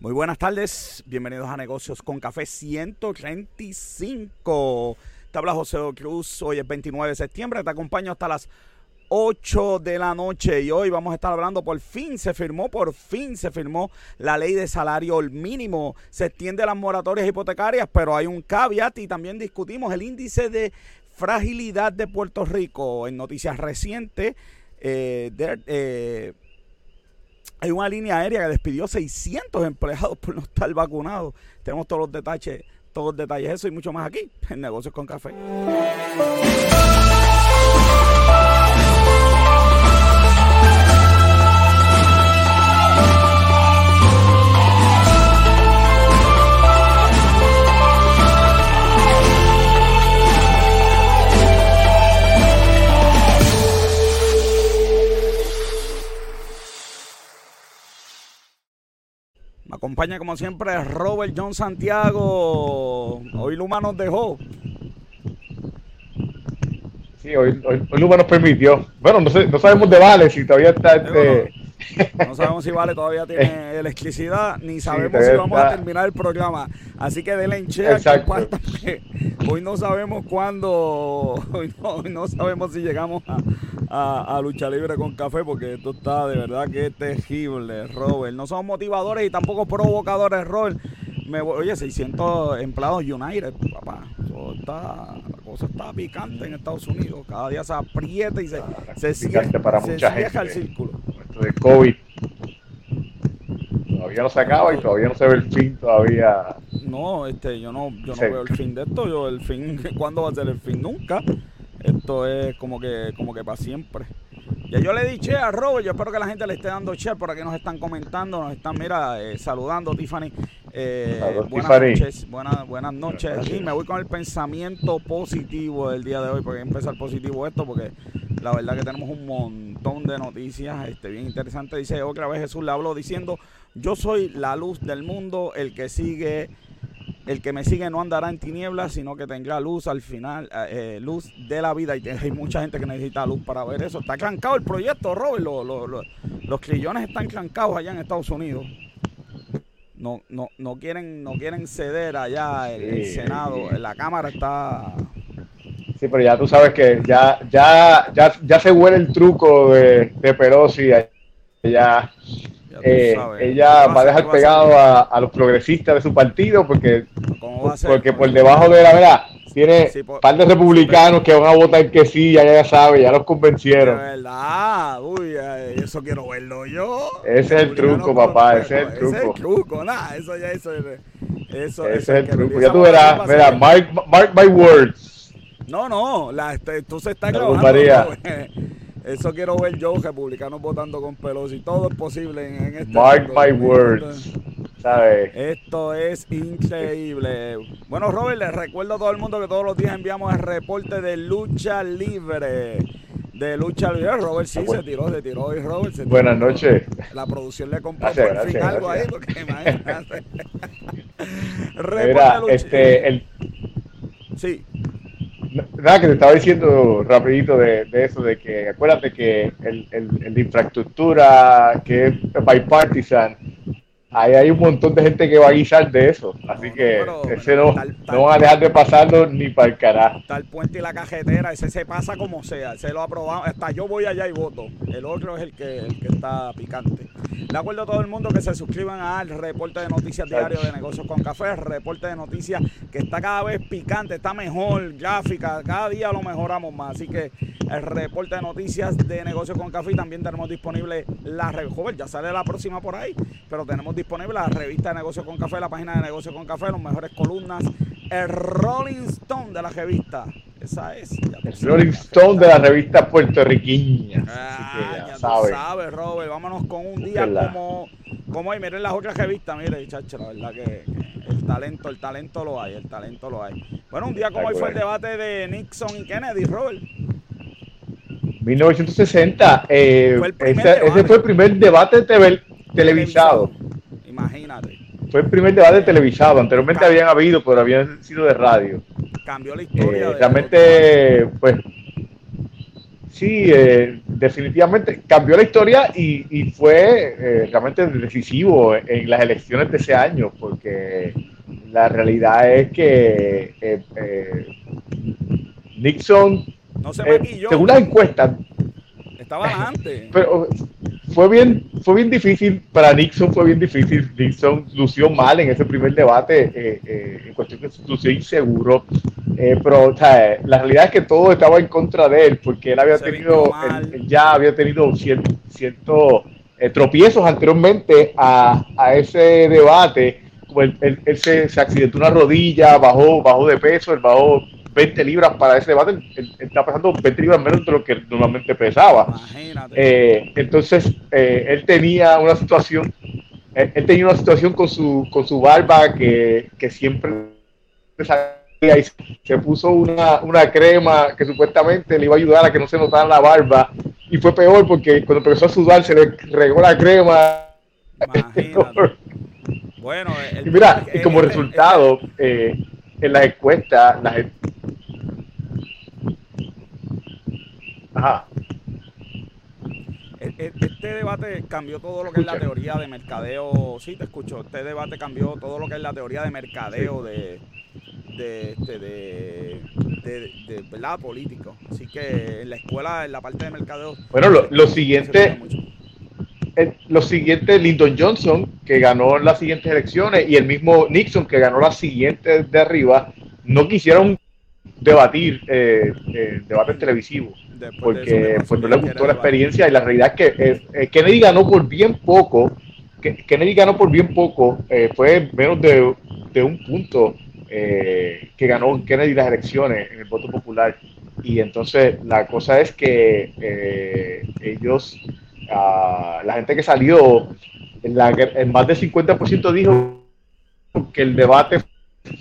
Muy buenas tardes, bienvenidos a Negocios con Café 135. Te habla José Cruz, hoy es 29 de septiembre, te acompaño hasta las 8 de la noche y hoy vamos a estar hablando, por fin se firmó, por fin se firmó la ley de salario mínimo, se extiende las moratorias hipotecarias, pero hay un caveat y también discutimos el índice de fragilidad de Puerto Rico en noticias recientes. Eh, eh, hay una línea aérea que despidió 600 empleados por no estar vacunados. Tenemos todos los detalles, todos los detalles, eso y mucho más aquí en Negocios con Café. Acompaña como siempre Robert John Santiago. Hoy Luma nos dejó. Sí, hoy, hoy, Luma nos permitió. Bueno, no, sé, no sabemos de Vale si todavía está este... No sabemos si Vale todavía tiene electricidad, ni sabemos si vamos a terminar el programa. Así que denle en che Hoy no sabemos cuándo, hoy no, no sabemos si llegamos a, a, lucha libre con café porque esto está de verdad que es terrible, Robert. No somos motivadores y tampoco provocadores, Robert. Me, oye, 600 empleados United, papá. está, la cosa está picante en Estados Unidos. Cada día se aprieta y se, se, cierra, para se mucha gente, el círculo. De COVID todavía no se acaba y todavía no se ve el fin todavía. No, este, yo no, yo no veo el fin de esto. Yo el fin, ¿cuándo va a ser el fin? Nunca. Esto es como que, como que para siempre. Ya yo le di che a Robert, yo espero que la gente le esté dando che por aquí nos están comentando, nos están, mira, eh, saludando, Tiffany. Eh, buenas noches, buenas, buenas noches. Y me voy con el pensamiento positivo del día de hoy, porque empezar positivo esto, porque la verdad que tenemos un montón de noticias este, bien interesantes. Dice otra vez Jesús le habló diciendo, yo soy la luz del mundo, el que sigue el que me sigue no andará en tinieblas, sino que tendrá luz al final, eh, eh, luz de la vida. Y hay mucha gente que necesita luz para ver eso. Está clancado el proyecto, Robert. los crillones están clancados allá en Estados Unidos. No, no, no quieren, no quieren ceder allá el, Senado. La Cámara está. Sí, pero ya tú sabes que ya, ya, ya, ya se huele el truco de, de Pelosi. Ya eh, ella va a dejar pegado a, los progresistas de su partido porque, porque por debajo de la verdad tiene un par de republicanos que van a votar que sí, ya, ya sabe, ya los convencieron. verdad, uy, eso quiero verlo yo. Ese es el truco, papá, ese es el truco. Ese es el truco, nada, eso ya eso, eso, ese es el truco. Ya tú verás, mira, mark, mark my words. No, no, la, este, tú se está grabando. Eso quiero ver yo, republicanos votando con Pelosi. Todo es posible en, este Mark my words. Esto es increíble. Bueno, Robert, les recuerdo a todo el mundo que todos los días enviamos el reporte de lucha libre. De lucha libre. Robert sí se tiró, se tiró hoy, Robert. Buenas noches. La producción le compró por fin algo ahí, porque imagínate. Mira, este, el... Sí. Nada, que te estaba diciendo rapidito de, eso, de que acuérdate que el, el, de infraestructura que es bipartisan ahí hay un montón de gente que va a guisar de eso. Así que ese no, no van a dejar de pasarlo ni para el carajo. Está el puente y la cajetera, ese se pasa como sea. Se lo ha aprobado. Hasta yo voy allá y voto. El otro es el que, el que está picante. Le acuerdo a todo el mundo que se suscriban al reporte de noticias diario de negocios con café. reporte de noticias que está cada vez picante, está mejor, gráfica. Cada día lo mejoramos más. Así que el reporte de noticias de negocios con café. También tenemos disponible la. Joven, ya sale la próxima por ahí. Pero tenemos disponible la revista de Negocios con Café, la página de Negocios con Café, las mejores columnas, el Rolling Stone de la revista. Esa es. El Rolling Stone de la revista puertorriqueña. Ah, ya, sabes, Robert. Vámonos con un día como, como hoy. Miren las otras revistas, mire, chacho, la verdad que, el talento, el talento lo hay, el talento lo hay. Bueno, un día como hoy fue el debate de Nixon y Kennedy, Robert. 1960. Eh, ese, fue el primer debate televisado. Imagínate. Fue el primer debate televisado. Anteriormente habían habido, pero habían sido de radio. Cambió la historia. Eh, realmente, pues, sí, eh, definitivamente cambió la historia y, fue eh, realmente decisivo en las elecciones de ese año, porque la realidad es que Nixon, no se según las encuestas, estaba antes. Pero fue bien, fue bien difícil, para Nixon fue bien difícil. Nixon lució mal en ese primer debate, eh, eh, en cuestión de lució inseguro. Eh, pero la realidad es que todo estaba en contra de él, porque él había tenido, ya había tenido ciertos tropiezos anteriormente a, a ese debate. Él, él, se, se, accidentó una rodilla, bajó, bajó de peso, él bajó 20 libras para ese debate, él, está pesando 20 libras menos de lo que normalmente pesaba. Eh, entonces, eh, él tenía una situación, él, tenía una situación con su, con su barba que, que siempre salía y se puso una, una crema que supuestamente le iba a ayudar a que no se notara la barba. Y fue peor porque cuando empezó a sudar se le regó la crema. Bueno, y mira, y como resultado, eh, en las encuestas, la gente, este debate cambió todo lo que es la teoría de mercadeo. Sí, te escucho. Este debate cambió todo lo que es la teoría de mercadeo de, de, este, de, de, ¿verdad? político. Así que en la escuela, en la parte de mercadeo. Bueno, lo, siguiente. lo siguiente, Lyndon Johnson, que ganó las siguientes elecciones, y el mismo Nixon, que ganó las siguientes de arriba, no quisieron debatir eh, eh, debates televisivos porque pues, no le gustó la experiencia y la realidad es que eh, eh, Kennedy ganó por bien poco, que, Kennedy ganó por bien poco, eh, fue menos de, de un punto que ganó Kennedy las elecciones en el voto popular. Y entonces la cosa es que ellos, ah, la gente que salió, en, la, en más del 50% dijo que el debate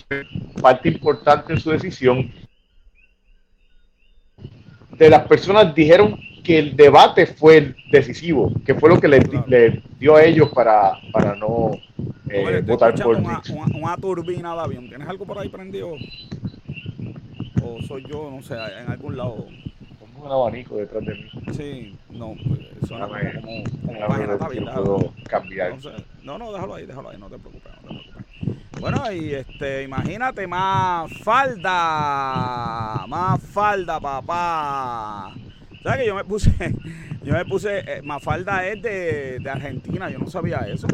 fue parte importante en su decisión de las personas dijeron que el debate fue decisivo, que fue lo que le, dio a ellos para, para no eh, votar por una, una, turbina de avión. ¿Tienes algo por ahí prendido? ¿O soy yo, no sé, en algún lado? Como un abanico detrás de mí. Sí, no, pues, suena como, como, como página, puedo cambiar. No, no, déjalo ahí, déjalo ahí, no te preocupes, no te preocupes. Bueno, y este, imagínate, más falda, más falda, papá. ¿Sabes que yo me puse, yo me puse, eh, Mafalda es de, de, Argentina, yo no sabía eso.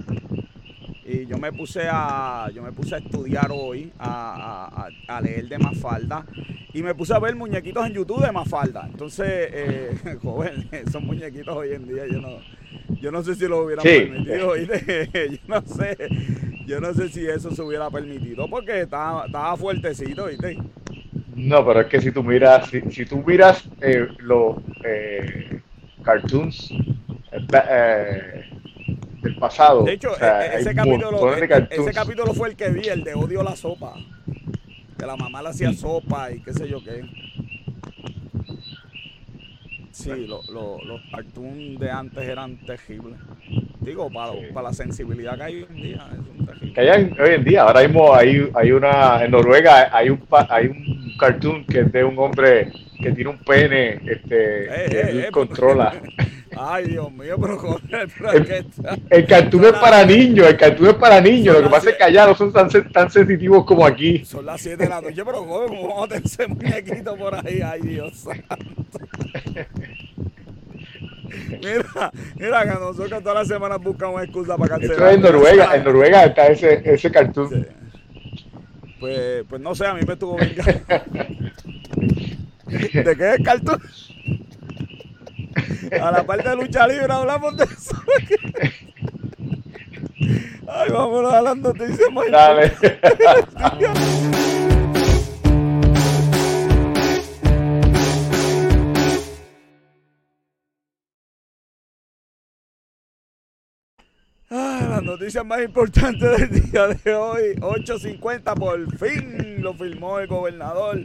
Y yo me puse a, yo me puse a estudiar hoy, a, a, a leer de Mafalda. Y me puse a ver muñequitos en YouTube de Mafalda. Entonces, eh, joven, esos muñequitos hoy en día yo no, yo no sé si lo hubieran permitido, yo no sé, yo no sé si eso se hubiera permitido porque estaba, estaba fuertecito, ¿viste? No, pero es que si tú miras, si, tú miras eh, los eh, cartoons eh, del pasado. De hecho, e, ese, capítulo, e, ese capítulo fue el que vi, el de odio a la sopa. Que la mamá le hacía sopa y qué sé yo qué. Sí, los cartoons de antes eran terribles. Digo, para, para la sensibilidad que hay hoy en día, es. Que hay hoy en día, ahora mismo hay, hay una, en Noruega hay un, hay un cartoon que es de un hombre que tiene un pene este, eh, que eh, eh controla. Ay, Dios mío, pero joder, el, el cartoon es para niños, el cartoon es para niños. Lo que pasa es que allá no son tan, tan sensitivos como aquí. Son las 7 de la noche, pero joder, ¿cómo vamos a tener ese muñequito por ahí? Ay, Dios santo. Mira, mira que nosotros todas las semanas buscamos excusa para cancelar. Esto es en Noruega, en Noruega está ese, ese cartoon. Pues, pues no sé, a mí me estuvo bien. ¿De qué es el cartoon? A la parte de lucha libre hablamos de eso. Ay, vámonos a las noticias más. Dale. Ah, las noticias más importantes del día de hoy. 8.50 por fin lo firmó el gobernador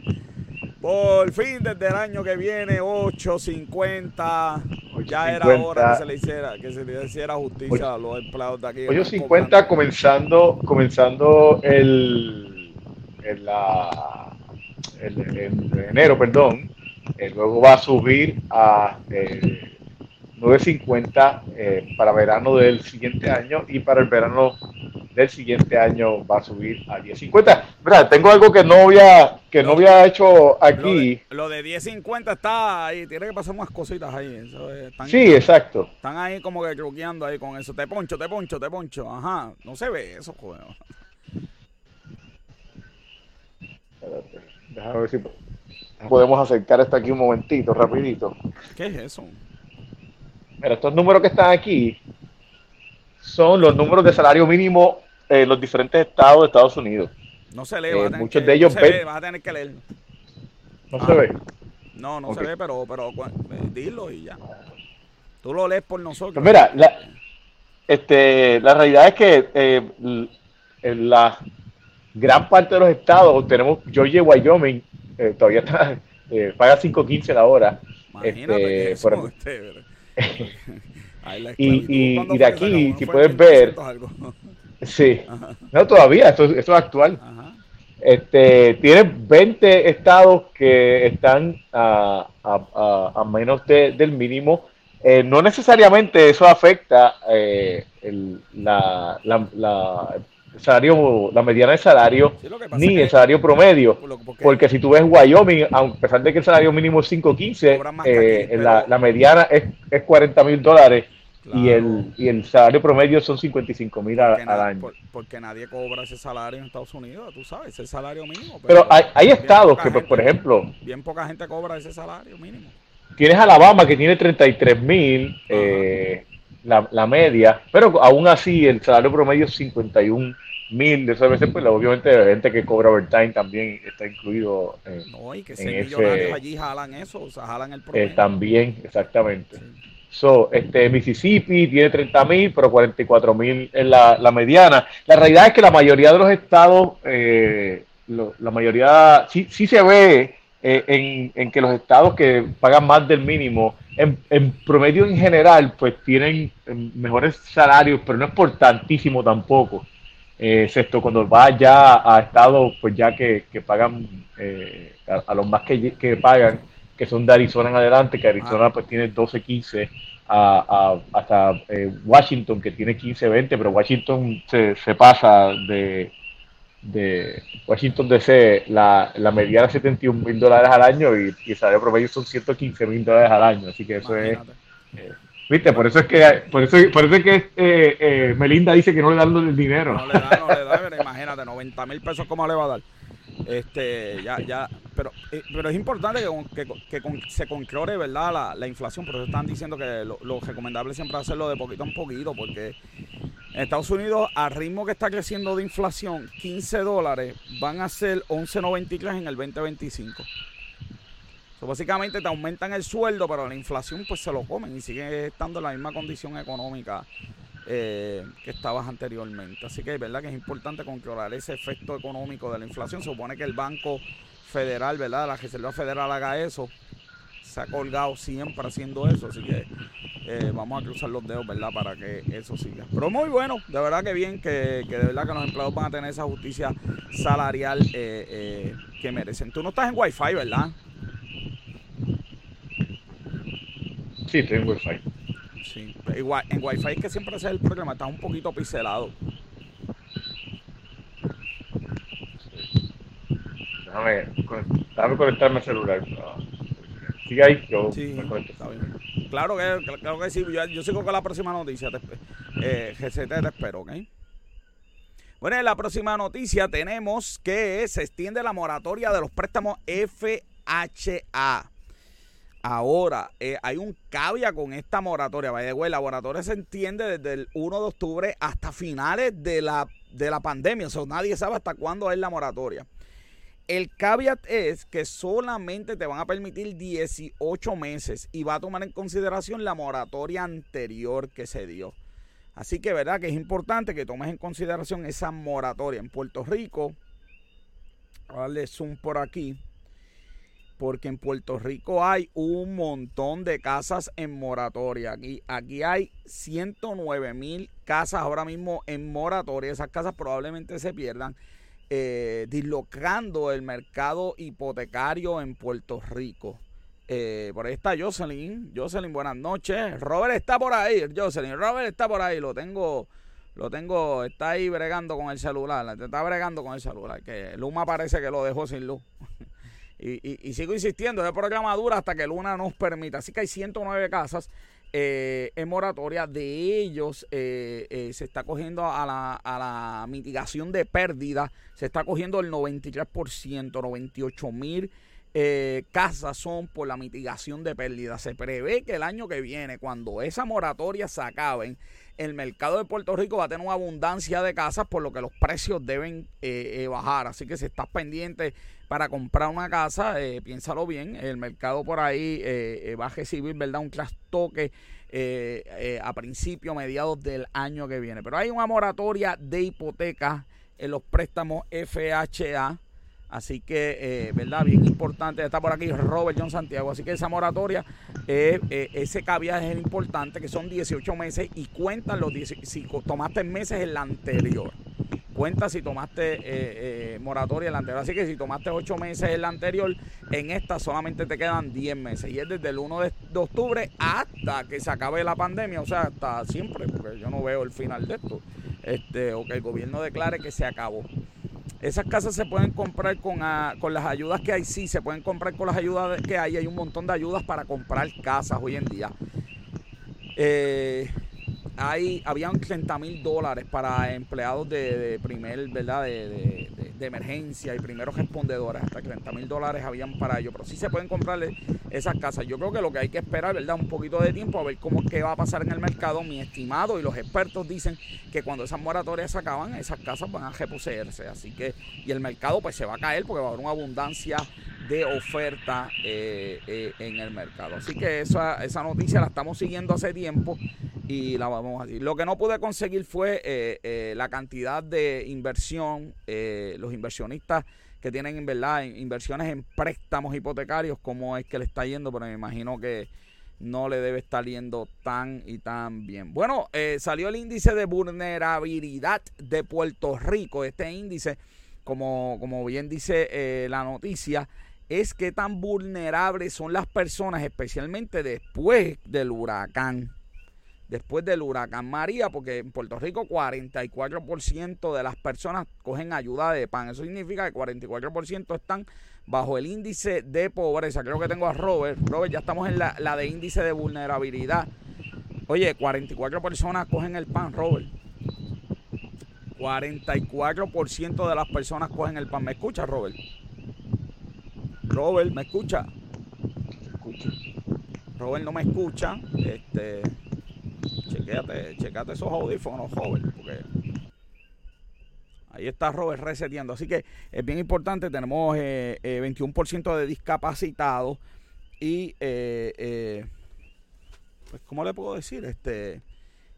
por fin, desde el año que viene, 8.50. Ya era hora que se le hiciera, que se le hiciera justicia a los empleados de aquí. 8.50 comenzando, comenzando el, el, la, el, enero, perdón. luego va a subir a 9.50 eh, para verano del siguiente año y para el verano del siguiente año va a subir a 10.50. Mira, tengo algo que no había que no había hecho aquí. Lo de, 10.50 está ahí, tiene que pasar unas cositas ahí. sí, exacto. Están ahí como que truqueando ahí con eso. Te poncho, te poncho, te poncho. Ajá, no se ve eso, joder. Déjame ver si podemos acercar esto aquí un momentito, rapidito. ¿Qué es eso? Mira, estos números que están aquí son los números de salario mínimo en los diferentes estados de Estados Unidos. No se lee, eh, muchos de ellos no se ve, vas a tener que leer. No se ve. No, no se ve, pero, pero eh, dilo y ya. Tú lo lees por nosotros. Pues mira, la, este, la realidad es que eh, en la gran parte de los estados, tenemos Georgia y Wyoming, eh, todavía está, eh, paga 5.15 la hora. Este, por, este, y, y, de aquí, si puedes ver, sí, no todavía, esto, esto es actual. Este, tiene 20 estados que están a, a, menos del mínimo. Eh, no necesariamente eso afecta eh, el, la, la, salario, la mediana de salario, ni el salario promedio. Porque, si tú ves Wyoming, a pesar de que el salario mínimo es 5.15, eh, la, la, mediana es, es 40 mil dólares. Y, el, y el salario promedio son 55 mil al, año. porque nadie cobra ese salario en Estados Unidos, tú sabes, ese salario mínimo. Pero, hay, hay estados que, por ejemplo... Bien poca gente cobra ese salario mínimo. Tienes Alabama que tiene 33 mil, eh, la, la, media, pero aún así el salario promedio es 51 mil de esas veces, pues obviamente la gente que cobra overtime también está incluido en, no, y que en millonarios allí jalan eso, o sea, jalan el promedio. Eh, también, exactamente. So, este, Mississippi tiene 30 mil, pero 44 mil es la, la, mediana. La realidad es que la mayoría de los estados, eh, la mayoría, sí, sí se ve eh, en, en, que los estados que pagan más del mínimo, en, en, promedio en general, pues tienen mejores salarios, pero no es por tantísimo tampoco eh, excepto cuando va ya a estados pues ya que, pagan eh, a, los más que, que, pagan que son de Arizona en adelante que Arizona ah. pues tiene 12 15 a, hasta eh, Washington que tiene 15 20 pero Washington se, se pasa de de Washington DC la, la mediana 71 mil dólares al año y, y el salario promedio son 115 mil dólares al año así que eso es Viste, por eso es que, por eso, por eso es que eh, eh, Melinda dice que no le dan el dinero. No le da, no le da, pero imagínate, 90 mil pesos, ¿cómo le va a dar? Este, ya, ya, pero, eh, pero es importante que, que, se controle, ¿verdad? La, la, inflación, por eso están diciendo que lo, lo, recomendable siempre es hacerlo de poquito en poquito, porque en Estados Unidos, al ritmo que está creciendo de inflación, 15 dólares van a ser 11.93 en el 2025 básicamente te aumentan el sueldo, pero la inflación pues se lo comen y sigue estando en la misma condición económica eh, que estabas anteriormente. Así que es verdad que es importante controlar ese efecto económico de la inflación. Se supone que el Banco Federal, ¿verdad? La Reserva Federal haga eso. Se ha colgado siempre haciendo eso. Así que eh, vamos a cruzar los dedos, ¿verdad? Para que eso siga. Pero muy bueno, de verdad que bien, que, de verdad que los empleados van a tener esa justicia salarial eh, que merecen. Tú no estás en Wi-Fi, ¿verdad? Sí, estoy en Wi-Fi. Sí, igual, en Wi-Fi es que siempre ese es el problema, está un poquito pixelado. Déjame, déjame conectarme al celular. Ahí, yo sí, Está bien. Claro que, claro que sí, yo, yo sigo con la próxima noticia. Te, eh, GCT te espero, ¿ok? Bueno, en la próxima noticia tenemos que se extiende la moratoria de los préstamos FHA. Ahora, eh, hay un cavia con esta moratoria. Vaya, güey, la moratoria se entiende desde el 1 de octubre hasta finales de la, de la pandemia. O sea, nadie sabe hasta cuándo es la moratoria. El caveat es que solamente te van a permitir 18 meses y va a tomar en consideración la moratoria anterior que se dio. Así que, ¿verdad? Que es importante que tomes en consideración esa moratoria. En Puerto Rico, darle zoom por aquí porque en Puerto Rico hay un montón de casas en moratoria. Aquí, aquí hay 109 mil casas ahora mismo en moratoria. Esas casas probablemente se pierdan, eh, dislocando el mercado hipotecario en Puerto Rico. Eh, por ahí está Jocelyn. Jocelyn, buenas noches. Robert está por ahí. Jocelyn, Robert está por ahí. Lo tengo, lo tengo, está ahí bregando con el celular. Está bregando con el celular. Que Luma parece que lo dejó sin luz. y, sigo insistiendo, es programa dura hasta que Luna nos permita. Así que hay 109 casas eh, en moratoria. De ellos eh, eh, se está cogiendo a la, a la mitigación de pérdida. Se está cogiendo el 93%, 98 mil eh, casas son por la mitigación de pérdidas. Se prevé que el año que viene, cuando esa moratoria se acabe, el mercado de Puerto Rico va a tener una abundancia de casas, por lo que los precios deben eh, eh, bajar. Así que si estás pendiente para comprar una casa, piénsalo bien. El mercado por ahí va a recibir ¿verdad? un trastoque a principios, mediados del año que viene. Pero hay una moratoria de hipotecas en los préstamos FHA Así que, eh, ¿verdad? Bien importante. Está por aquí Robert John Santiago. Así que esa moratoria, eh, eh, ese caviaje es importante, que son 18 meses y cuentan los 10, si tomaste meses en la anterior. Cuenta si tomaste moratoria en la anterior. Así que si tomaste 8 meses en la anterior, en esta solamente te quedan 10 meses. Y es desde el 1 de, de octubre hasta que se acabe la pandemia. O sea, hasta siempre, porque yo no veo el final de esto. Este, o que el gobierno declare que se acabó. Esas casas se pueden comprar con, ah, con las ayudas que hay, sí, se pueden comprar con las ayudas que hay. Hay un montón de ayudas para comprar casas hoy en día. Eh, hay, habían 30 mil dólares para empleados de, primer, ¿verdad? De, emergencia y primeros respondedores. Hasta 30 mil dólares habían para ello. Pero sí se pueden comprar esas casas. Yo creo que lo que hay que esperar, ¿verdad? Un poquito de tiempo a ver cómo qué va a pasar en el mercado. Mi estimado y los expertos dicen que cuando esas moratorias se acaban, esas casas van a reposeerse. Así que, y el mercado pues se va a caer porque va a haber una abundancia de oferta eh, eh, en el mercado. Así que esa, esa noticia la estamos siguiendo hace tiempo y la vamos a decir. Lo que no pude conseguir fue eh, eh, la cantidad de inversión, eh, los inversionistas que tienen en verdad inversiones en préstamos hipotecarios, cómo es que le está yendo, pero me imagino que no le debe estar yendo tan y tan bien. Bueno, salió el índice de vulnerabilidad de Puerto Rico. Este índice, como, como bien dice la noticia, es que tan vulnerables son las personas, especialmente después del huracán después del huracán María, porque en Puerto Rico 44% de las personas cogen ayuda de pan. Eso significa que 44% están bajo el índice de pobreza. Creo que tengo a Robert. Robert, ya estamos en la, la de índice de vulnerabilidad. Oye, 44 personas cogen el pan, Robert. 44% de las personas cogen el pan. ¿Me escucha, Robert? Robert, ¿me escucha? Robert no me escucha. Este, chequéate, checate esos audífonos, joven, porque ahí está Robert reseteando. Así que es bien importante, tenemos 21% eh, eh, de discapacitados y, eh, pues, ¿cómo le puedo decir? Este,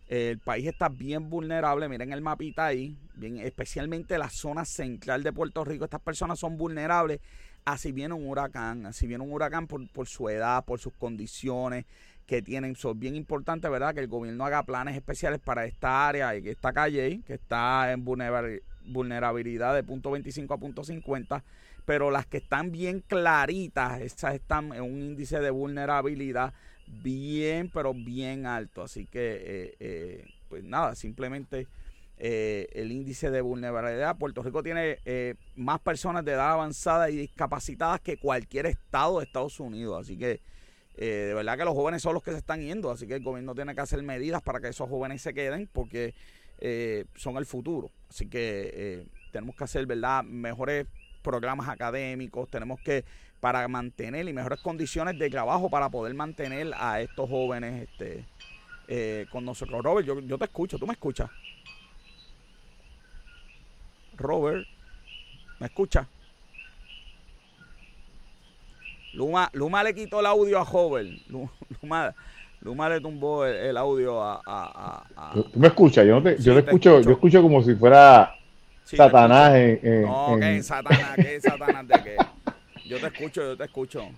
el país está bien vulnerable, miren el mapita ahí, especialmente la zona central de Puerto Rico, estas personas son vulnerables así viene un huracán, así viene un huracán por su edad, por sus condiciones, que tienen. Son bien importante, ¿verdad? Que el gobierno haga planes especiales para esta área y que esta calle, que está en vulnerabilidad de punto 25 a punto 50, pero las que están bien claritas, esas están en un índice de vulnerabilidad bien, pero bien alto. Así que, eh, eh, pues nada, simplemente eh, el índice de vulnerabilidad. Puerto Rico tiene más personas de edad avanzada y discapacitadas que cualquier estado de Estados Unidos. Así que eh, de verdad que los jóvenes son los que se están yendo, así que el gobierno tiene que hacer medidas para que esos jóvenes se queden porque eh, son el futuro. Así que eh, tenemos que hacer, ¿verdad?, mejores programas académicos, tenemos que, para mantener y mejores condiciones de trabajo para poder mantener a estos jóvenes este, con nosotros. Robert, yo, yo te escucho, ¿tú me escuchas? Robert, ¿me escuchas? Luma, Luma le quitó el audio a Joven. Luma, Luma le tumbó el, audio a, a, ¿Tú me escuchas? Yo, no te, yo te, escucho, yo escucho como si fuera Satanás. En, no, ¿qué Satanás? ¿Qué Satanás de qué? Yo te escucho, yo te escucho.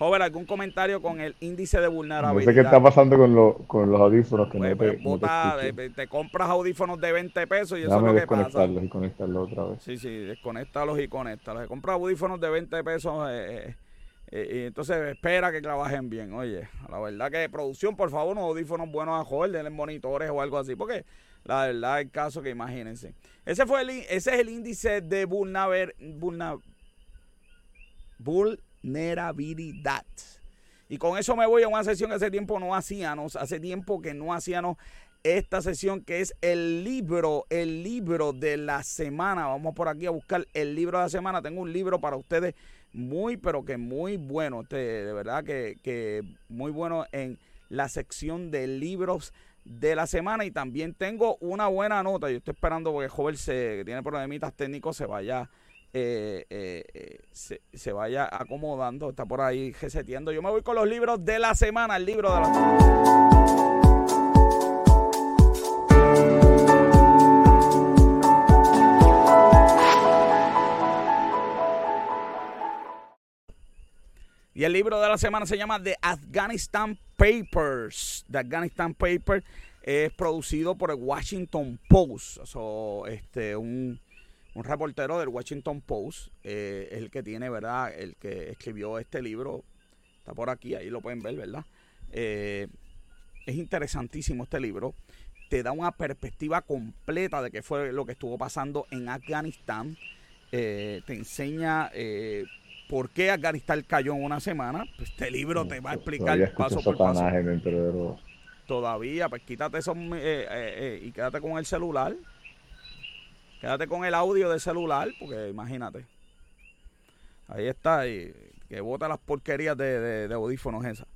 Joven, ¿algún comentario con el índice de vulnerabilidad? No sé qué está pasando con, lo, con los audífonos. Que pues, no te, pues, te, compras audífonos de 20 pesos y eso es lo que pasa. desconectarlos y conectarlos otra vez. Sí, sí, desconectarlos y conéctalos. Compras audífonos de 20 pesos eh, Eh, entonces espera que trabajen bien. Oye, la verdad que producción, por favor, unos audífonos buenos a joder, denle monitores o algo así, porque la verdad el caso que imagínense. Ese fue el, ese es el índice de vulnerabilidad. Y con eso me voy a una sesión que hace tiempo no hacíamos, hace tiempo que no hacíamos esta sesión que es el libro, el libro de la semana. Vamos por aquí a buscar el libro de la semana. Tengo un libro para ustedes muy, pero que muy bueno. de verdad que, que muy bueno en la sección de libros de la semana. Y también tengo una buena nota. Yo estoy esperando porque Joven se, que tiene problemitas técnicos se vaya. Eh, eh, eh, se, se, vaya acomodando, está por ahí reseteando. Yo me voy con los libros de la semana, el libro de la semana. Y el libro de la semana se llama The Afghanistan Papers. The Afghanistan Papers es producido por el Washington Post. este, un, reportero del Washington Post, eh, es el que tiene, ¿verdad? El que escribió este libro. Está por aquí, ahí lo pueden ver, ¿verdad? Eh, es interesantísimo este libro. Te da una perspectiva completa de qué fue lo que estuvo pasando en Afganistán. Eh, te enseña por qué Afganistán cayó en una semana. Pues este libro te va a explicar paso por paso. Todavía, pues quítate eso eh, eh, eh, y quédate con el celular. Quédate con el audio del celular, porque imagínate. Ahí está, y que bota las porquerías de, audífonos esas.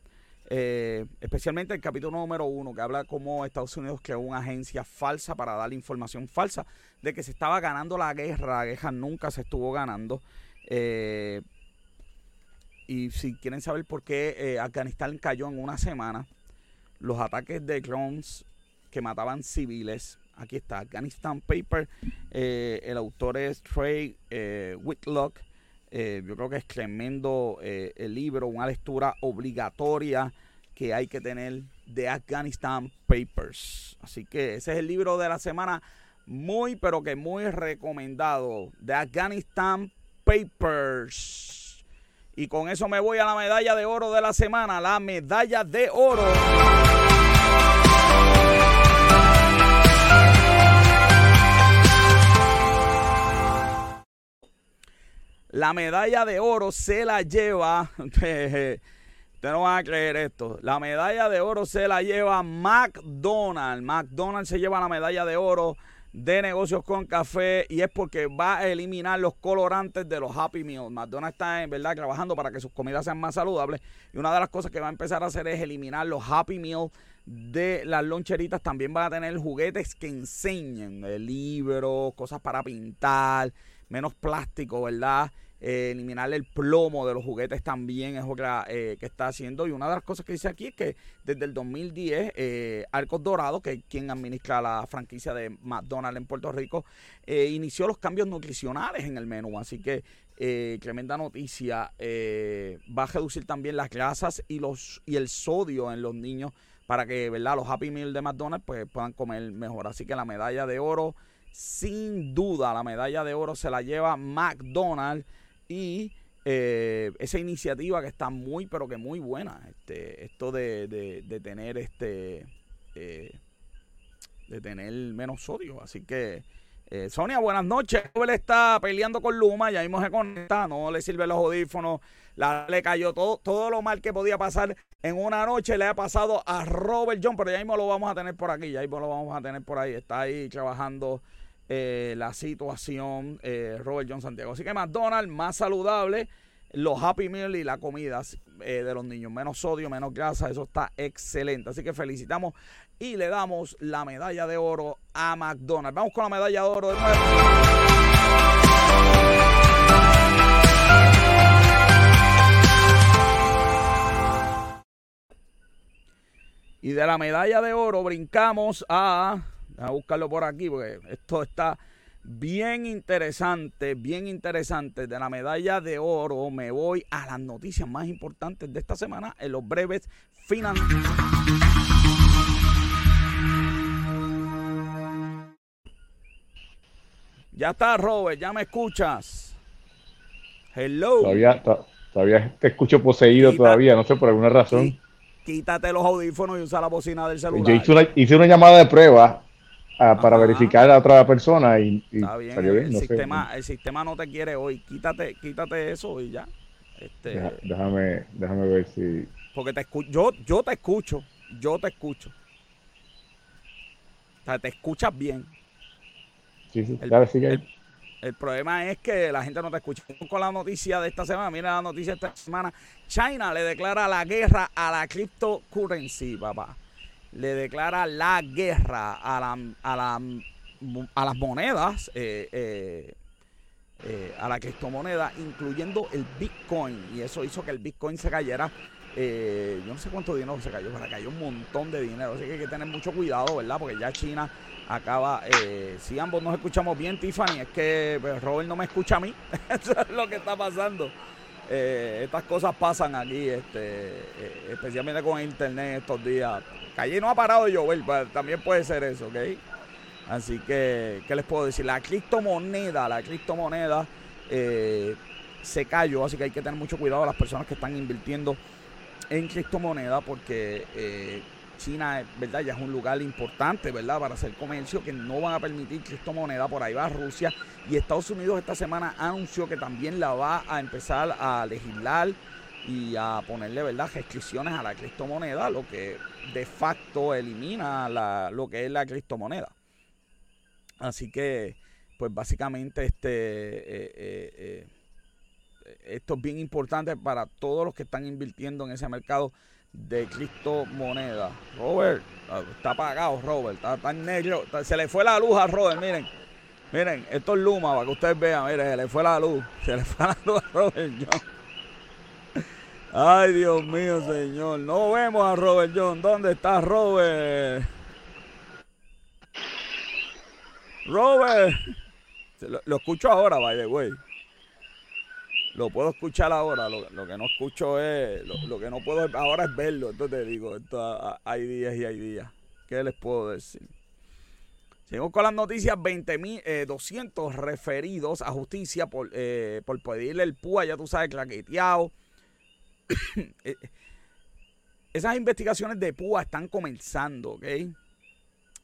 especialmente el capítulo número uno, que habla cómo Estados Unidos creó una agencia falsa para dar información falsa de que se estaba ganando la guerra. La guerra nunca se estuvo ganando. Eh, y si quieren saber por qué eh, Afganistán cayó en una semana, los ataques de drones que mataban civiles. Aquí está, Afghanistan Paper. Eh, el autor es Trey eh, Whitlock. yo creo que es tremendo el libro, una lectura obligatoria que hay que tener de Afghanistan Papers. Así que ese es el libro de la semana, muy pero que muy recomendado. De Afghanistan Papers. Y con eso me voy a la medalla de oro de la semana, la medalla de oro. La medalla de oro se la lleva, usted no van a creer esto, la medalla de oro se la lleva McDonald's. McDonald's se lleva la medalla de oro de negocios con café y es porque va a eliminar los colorantes de los Happy Meals. McDonald's está en verdad trabajando para que sus comidas sean más saludables y una de las cosas que va a empezar a hacer es eliminar los Happy Meals de las loncheritas. También van a tener juguetes que enseñen libros, cosas para pintar, menos plástico, ¿verdad? Eh, eliminar el plomo de los juguetes también es otra eh, que está haciendo. Y una de las cosas que dice aquí es que desde el 2010, eh, Arcos Dorados, que es quien administra la franquicia de McDonald's en Puerto Rico, inició los cambios nutricionales en el menú. Así que tremenda noticia. va a reducir también las grasas y, los, y el sodio en los niños para que ¿verdad? los Happy Meal de McDonald's pues, puedan comer mejor. Así que la medalla de oro, sin duda, la medalla de oro se la lleva McDonald's y eh, esa iniciativa que está muy, pero que muy buena. Este, esto de, de, tener este eh, de tener menos sodio. Así que eh, Sonia, buenas noches. Él está peleando con Luma, ya mismo se conecta, no le sirve los audífonos, le cayó todo, todo lo mal que podía pasar en una noche, le ha pasado a Robert John, pero ya mismo lo vamos a tener por aquí, ya mismo lo vamos a tener por ahí, está ahí trabajando eh, la situación eh, Robert John Santiago. Así que McDonald's más saludable, los Happy Meal y la comida eh, de los niños, menos sodio, menos grasa, eso está excelente. Así que felicitamos y le damos la medalla de oro a McDonald's. Vamos con la medalla de oro de nuevo. Y de la medalla de oro brincamos a a buscarlo por aquí porque esto está bien interesante, bien interesante. De la medalla de oro me voy a las noticias más importantes de esta semana en los breves financieros. Ya está, Robert, ya me escuchas. Hello. Todavía, todavía te escucho poseído todavía, no sé, por alguna razón. Quítate los audífonos y usa la bocina del celular. Yo hice una, llamada de prueba ah, para verificar a otra persona y, Está bien, el, sistema, el sistema no te quiere hoy. Quítate, quítate eso y ya. Este, déjame, déjame ver si. Porque te escucho, yo, yo te escucho, yo te escucho. O sea, te escuchas bien. Sí, sí, el, sigue el, problema es que la gente no te escucha. Con la noticia de esta semana, mira la noticia de esta semana. China le declara la guerra a la cryptocurrency, papá. Le declara la guerra a, la, a, la, a las monedas. Eh, eh, eh, a la criptomoneda, incluyendo el Bitcoin. Y eso hizo que el Bitcoin se cayera. Yo no sé cuánto dinero se cayó, pero cayó un montón de dinero. Así que hay que tener mucho cuidado, ¿verdad? Porque ya China acaba. Si ambos nos escuchamos bien, Tiffany, es que pues, Robert no me escucha a mí. eso es lo que está pasando. estas cosas pasan aquí, este, especialmente con internet estos días. Calle no ha parado de llover, pues, también puede ser eso, ¿ok? Así que, ¿qué les puedo decir? La criptomoneda, la criptomoneda eh, se cayó, así que hay que tener mucho cuidado a las personas que están invirtiendo en criptomoneda porque eh, China, ¿verdad? Ya es un lugar importante, ¿verdad? Para hacer comercio que no van a permitir criptomoneda. Por ahí va Rusia y Estados Unidos esta semana anunció que también la va a empezar a legislar y a ponerle, ¿verdad? Restricciones a la criptomoneda, lo que de facto elimina la, lo que es la criptomoneda. Así que, pues básicamente este, eh, eh, eh, esto es bien importante para todos los que están invirtiendo en ese mercado de criptomonedas. Robert, ah, está apagado Robert, está, tan negro, se le fue la luz a Robert, miren. Miren, esto es Luma, para que ustedes vean, miren, se le fue la luz, se le fue la luz a Robert John. Ay, Dios mío, señor. No vemos a Robert John. ¿Dónde está Robert? Robert. Lo, escucho ahora, by the way. Lo puedo escuchar ahora. Lo, que no escucho es. Lo, que no puedo ahora es verlo. Entonces te digo, esto, hay días y hay días. ¿Qué les puedo decir? Seguimos con las noticias. 20.200 200 eh, referidos a justicia por, eh, por pedirle el PUA, ya tú sabes, claqueteado. Eh, esas investigaciones de PUA están comenzando, ¿ok?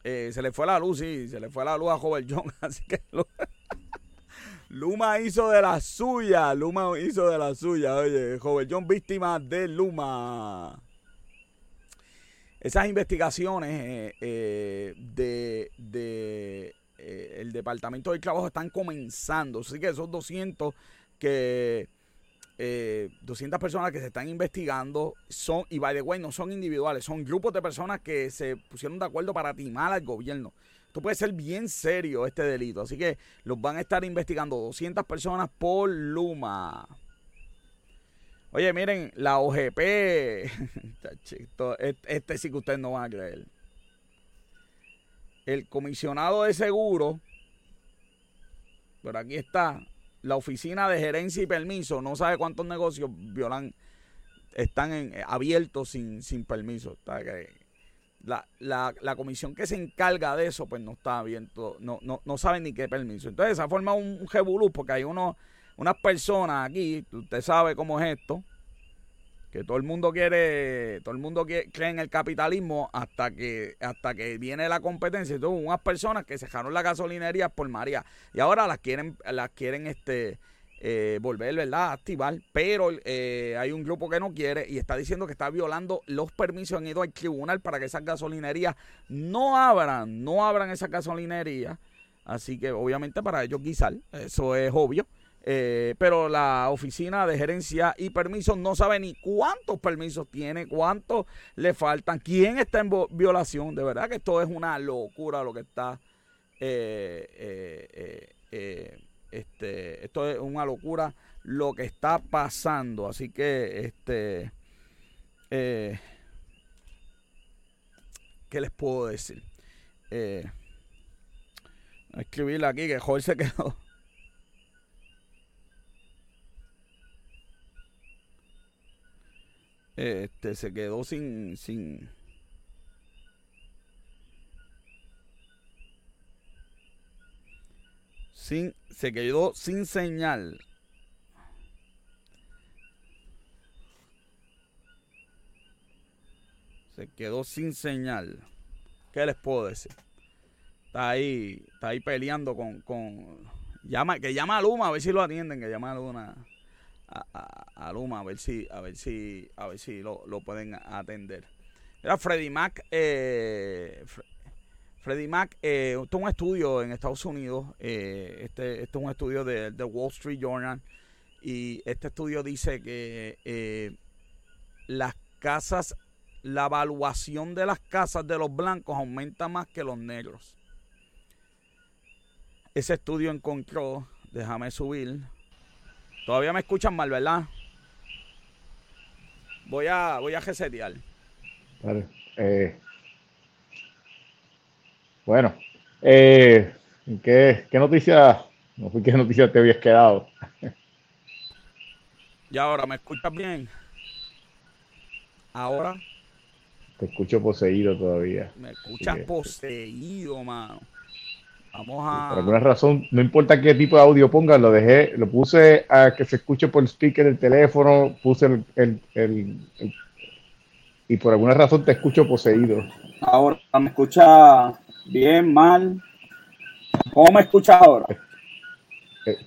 Eh, se le fue la luz, sí, se le fue la luz a Robert John, así que Luma hizo de la suya, Luma hizo de la suya, oye, Robert John víctima de Luma. Esas investigaciones eh, de, de el Departamento del Trabajo están comenzando, así que esos 200 que eh, 200 personas que se están investigando son, y by the way, no son individuales, son grupos de personas que se pusieron de acuerdo para timar al gobierno. Esto puede ser bien serio, este delito. Así que los van a estar investigando 200 personas por Luma. Oye, miren, la OGP. este sí que ustedes no van a creer. El comisionado de seguro. Pero aquí está la oficina de gerencia y permiso no sabe cuántos negocios violan, están en, eh, abiertos sin, sin permiso. La, la, la, comisión que se encarga de eso, pues no está abierto, no, no, no sabe ni qué permiso. Entonces se ha formado un, un porque hay uno, unas personas aquí, usted sabe cómo es esto, que todo el mundo quiere, todo el mundo cree en el capitalismo hasta que hasta que viene la competencia. Y unas personas que dejaron la gasolinería por María y ahora las quieren las quieren este eh, volver, ¿verdad? A activar, pero eh, hay un grupo que no quiere y está diciendo que está violando los permisos. Han ido al tribunal para que esas gasolinerías no abran, no abran esas gasolinerías. Así que obviamente para ellos guisar, eso es obvio. Eh, pero la oficina de gerencia y permisos no sabe ni cuántos permisos tiene, cuántos le faltan, quién está en violación. De verdad que esto es una locura lo que está. Eh, eh, este, esto es una locura lo que está pasando. Así que, este. ¿Qué les puedo decir? escribirle aquí que Jorge se quedó. Este, se quedó sin, sin, Sin, se quedó sin señal. Se quedó sin señal. ¿Qué les puedo decir? Está ahí, está ahí peleando con, con llama, que llama a Luma, a ver si lo atienden, que llama a Luna a, Luma a ver si, a ver si, a ver si lo, pueden atender. Era Freddy Mac, eh, Freddy Mac, eh, esto es un estudio en Estados Unidos, eh, este, este, es un estudio de, de, Wall Street Journal y este estudio dice que eh, las casas, la evaluación de las casas de los blancos aumenta más que los negros. Ese estudio encontró, déjame subir, todavía me escuchan mal, ¿verdad? Voy a, voy a resetear. Vale. Eh, bueno, eh, ¿qué, ¿qué noticia? No sé qué noticia te habías quedado. y ahora, ¿me escuchas bien? Ahora. Te escucho poseído todavía. Me escuchas poseído, mano. Vamos a. Por alguna razón, no importa qué tipo de audio pongas, lo dejé, lo puse a que se escuche por el speaker del teléfono, puse el, el, y por alguna razón te escucho poseído. Ahora, ¿me escucha bien, mal? ¿Cómo me escuchas ahora?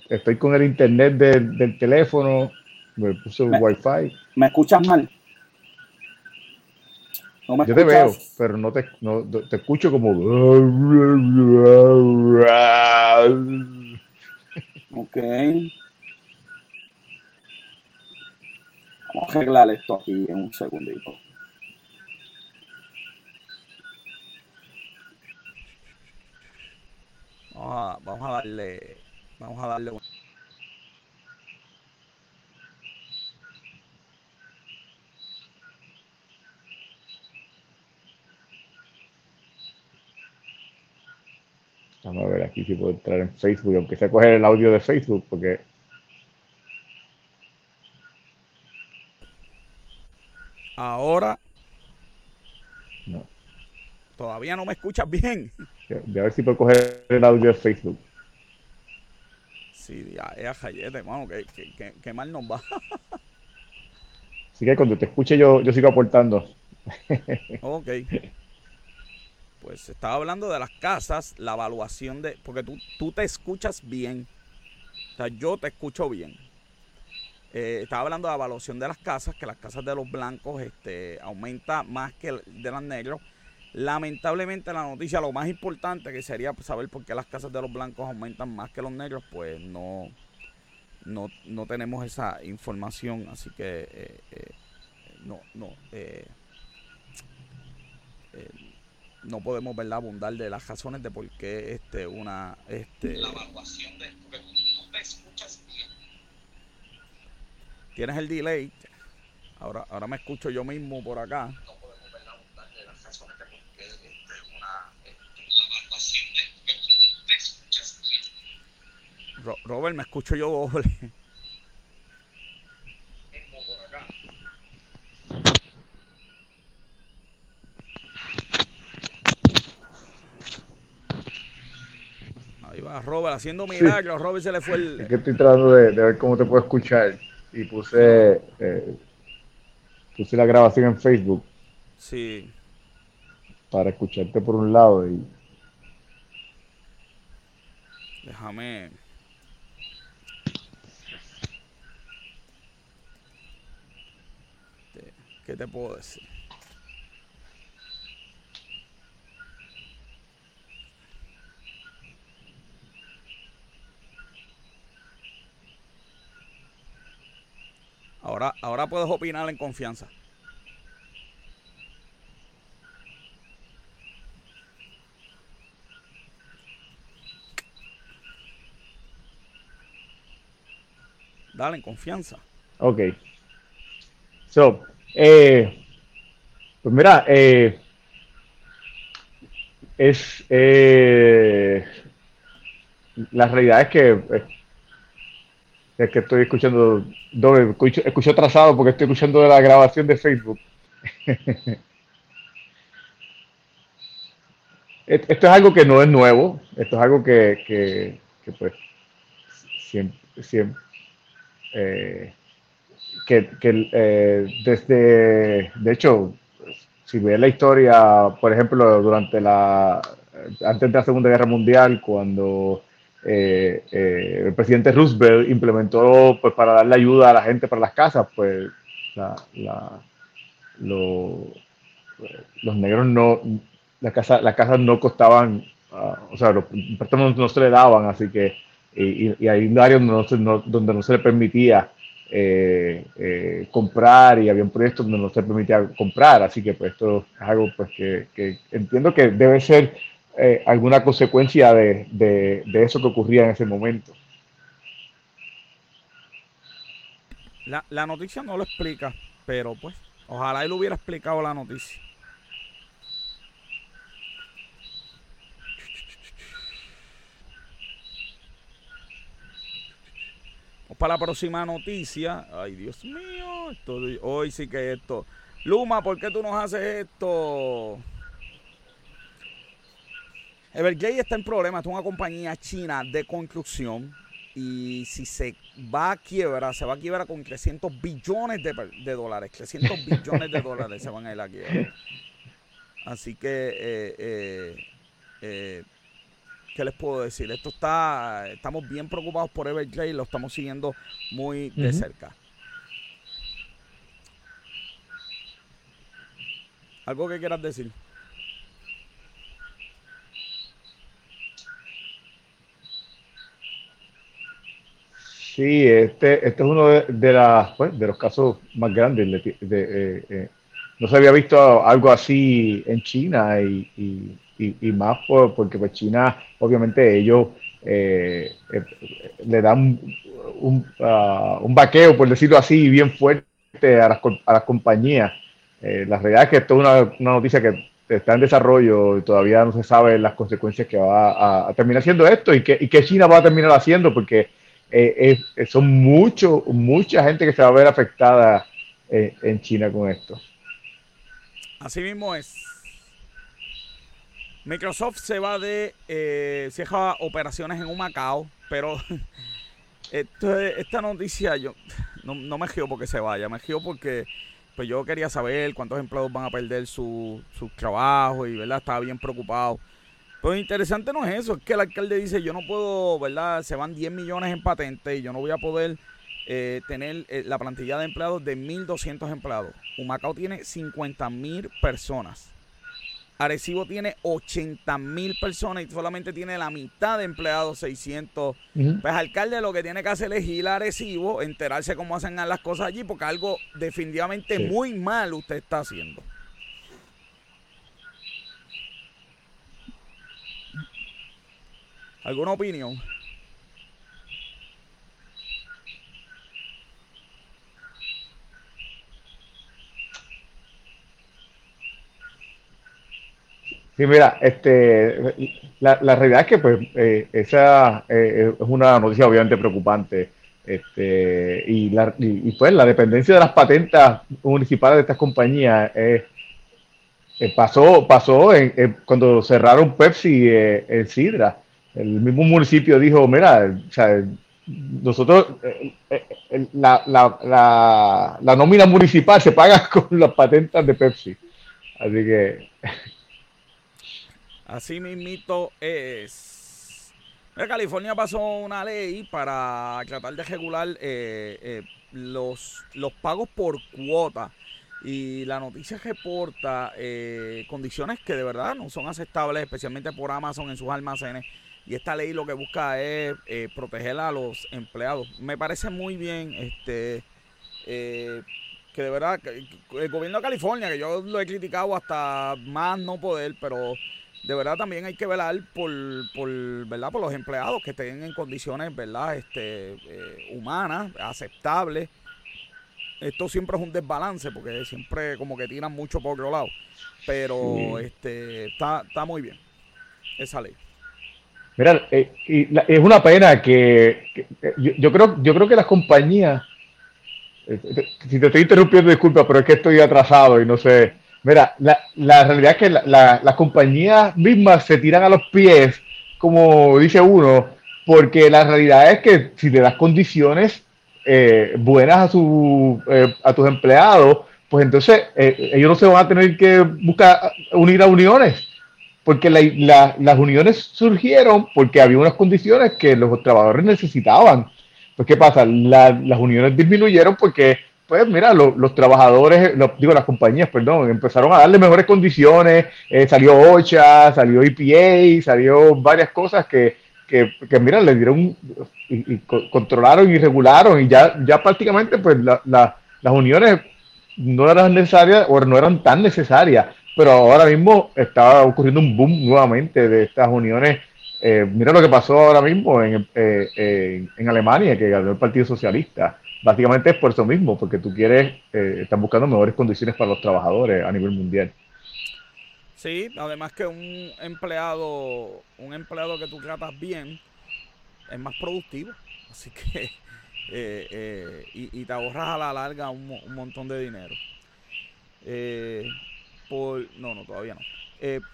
Estoy con el internet del, del teléfono, me puse un wifi. ¿Me escuchas mal? Yo te veo, pero no te, no, te escucho como. Ok. Vamos a arreglar esto aquí en un segundito. Vamos a, vamos a darle. Vamos a darle un. Vamos a ver aquí si puedo entrar en Facebook, aunque sea coger el audio de Facebook, porque. Ahora. No. Todavía no me escuchas bien. Voy a ver si puedo coger el audio de Facebook. Sí, ya es jayete, hermano, que, que, que, mal nos va. Así que cuando te escuche yo, yo sigo aportando. ok pues estaba hablando de las casas, la evaluación de, porque tú, tú te escuchas bien, o sea, yo te escucho bien. Eh, estaba hablando de la evaluación de las casas, que las casas de los blancos este, aumenta más que de las negros. Lamentablemente la noticia, lo más importante que sería saber por qué las casas de los blancos aumentan más que los negros, pues no, no, no tenemos esa información, así que eh, eh, no, no no podemos verla abundar de las razones de por qué este una este la evaluación de porque tú te escuchas bien. tienes el delay. Ahora ahora me escucho yo mismo por acá. No podemos verla abundar de las razones de por qué este una este, la evaluación de porque te escuchas bien. Robert me escucho yo doble Robert haciendo milagros. Robert se le fue el. Es que estoy tratando de, ver cómo te puedo escuchar. Y puse. Eh, puse la grabación en Facebook. Sí. Para escucharte por un lado y. Déjame. ¿Qué te puedo decir? Ahora, ahora puedes opinar en confianza. Dale, en confianza. Ok. So, eh, pues mira, eh, es eh, la realidad es que eh, es que estoy escuchando doble, escucho, escucho atrasado porque estoy escuchando la grabación de Facebook. esto es algo que no es nuevo, esto es algo que, que, pues siempre, siempre eh, que, que eh, desde, de hecho, si ves la historia, por ejemplo, durante la, antes de la Segunda Guerra Mundial, cuando eh, eh, el presidente Roosevelt implementó, pues para darle ayuda a la gente para las casas, pues la, los negros no, las casas, las casas no costaban, ah, o sea, los préstamos no se le daban, así que, y, hay áreas donde no, donde no se le permitía eh, comprar y había un proyecto donde no se permitía comprar, así que pues esto es algo pues que, entiendo que debe ser eh, alguna consecuencia de, de, eso que ocurría en ese momento. La, la noticia no lo explica, pero pues ojalá él hubiera explicado la noticia. para la próxima noticia. Ay, Dios mío, esto, hoy sí que esto. Luma, ¿por qué tú nos haces esto? Everglade está en problemas, es una compañía china de construcción y si se va a quiebra, se va a quiebra con 300 billones de, dólares, 300 billones de dólares se van a ir a quiebra. Así que eh, eh, eh ¿qué les puedo decir? Esto está, estamos bien preocupados por Evergrey, lo estamos siguiendo muy de cerca. ¿Algo que quieras decir? Sí, este, este es uno de, pues, los casos más grandes. De, eh, eh, no se había visto algo así en China y más por, porque pues China, obviamente ellos eh, eh, le dan un, uh, un, vaqueo, por decirlo así, bien fuerte a las, a las compañías. La realidad es que esto es una, una, noticia que está en desarrollo y todavía no se sabe las consecuencias que va a, terminar haciendo esto y que, y que China va a terminar haciendo porque son mucho, mucha gente que se va a ver afectada en China con esto. Así mismo es. Microsoft se va de. Eh, cierra operaciones en un Macao, pero. esta noticia yo no, me giro porque se vaya, me giro porque pues yo quería saber cuántos empleados van a perder su, su trabajo y verdad estaba bien preocupado. Pero interesante no es eso, es que el alcalde dice yo no puedo, ¿verdad? Se van 10 millones en patentes y yo no voy a poder eh, tener eh, la plantilla de empleados de 1.200 empleados. Humacao tiene 50 mil personas. Arecibo tiene 80 mil personas y solamente tiene la mitad de empleados, 600. Pues alcalde lo que tiene que hacer es ir a Arecibo, enterarse cómo hacen las cosas allí, porque algo definitivamente muy mal usted está haciendo. ¿Alguna opinión? Sí, mira, este, la, la realidad es que pues eh, esa eh, es una noticia obviamente preocupante. Este, y, la, y, pues la dependencia de las patentes municipales de estas compañías eh, pasó, pasó en, cuando cerraron Pepsi en Sidra. El mismo municipio dijo, mira, o sea, nosotros, la, la, la, nómina municipal se paga con las patentes de Pepsi. Así que Así mismito es. California pasó una ley para tratar de regular eh, eh, los, los pagos por cuota. Y la noticia reporta eh, condiciones que de verdad no son aceptables, especialmente por Amazon en sus almacenes. Y esta ley lo que busca es proteger a los empleados. Me parece muy bien este que de verdad el gobierno de California, que yo lo he criticado hasta más no poder, pero de verdad también hay que velar por, por, ¿verdad? por los empleados que estén en condiciones ¿verdad? Este, eh, humanas, aceptables. Esto siempre es un desbalance porque siempre como que tiran mucho por otro lado. Pero este está, está muy bien esa ley. Mira, eh, es una pena que, yo, creo yo creo que las compañías, eh, si te estoy interrumpiendo, disculpa, pero es que estoy atrasado y no sé. Mira, la, la realidad es que las compañías mismas se tiran a los pies, como dice uno, porque la realidad es que si le das condiciones eh, buenas a, su, eh, a tus empleados, pues entonces eh, ellos no se van a tener que buscar unir a uniones, porque las uniones surgieron porque había unas condiciones que los trabajadores necesitaban. Pues, ¿qué pasa? las uniones disminuyeron porque pues mira, los trabajadores, digo, las compañías, perdón, empezaron a darle mejores condiciones, eh, salió OCHA, salió EPA, salió varias cosas que, que, mira, le dieron y, controlaron y regularon y ya, ya prácticamente pues las uniones no eran necesarias o no eran tan necesarias, pero ahora mismo está ocurriendo un boom nuevamente de estas uniones. Eh, mira lo que pasó ahora mismo en, eh, en Alemania, que ganó el Partido Socialista básicamente es por eso mismo, porque tú quieres, eh, están buscando mejores condiciones para los trabajadores a nivel mundial. Sí, además que un empleado, un empleado que tú tratas bien es más productivo, así que eh, eh, y, te ahorras a la larga un, montón de dinero. Por, no, no, todavía no.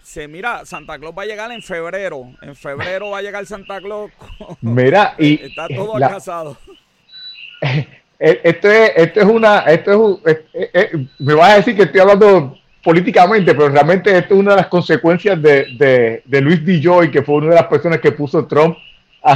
se mira, Santa Claus va a llegar en febrero. En febrero va a llegar Santa Claus. mira, y está todo casado. Eh, esto es, esto es una, esto es, eh, eh, me vas a decir que estoy hablando políticamente, pero realmente esto es una de las consecuencias de, de, de Luis DeJoy, que fue una de las personas que puso Trump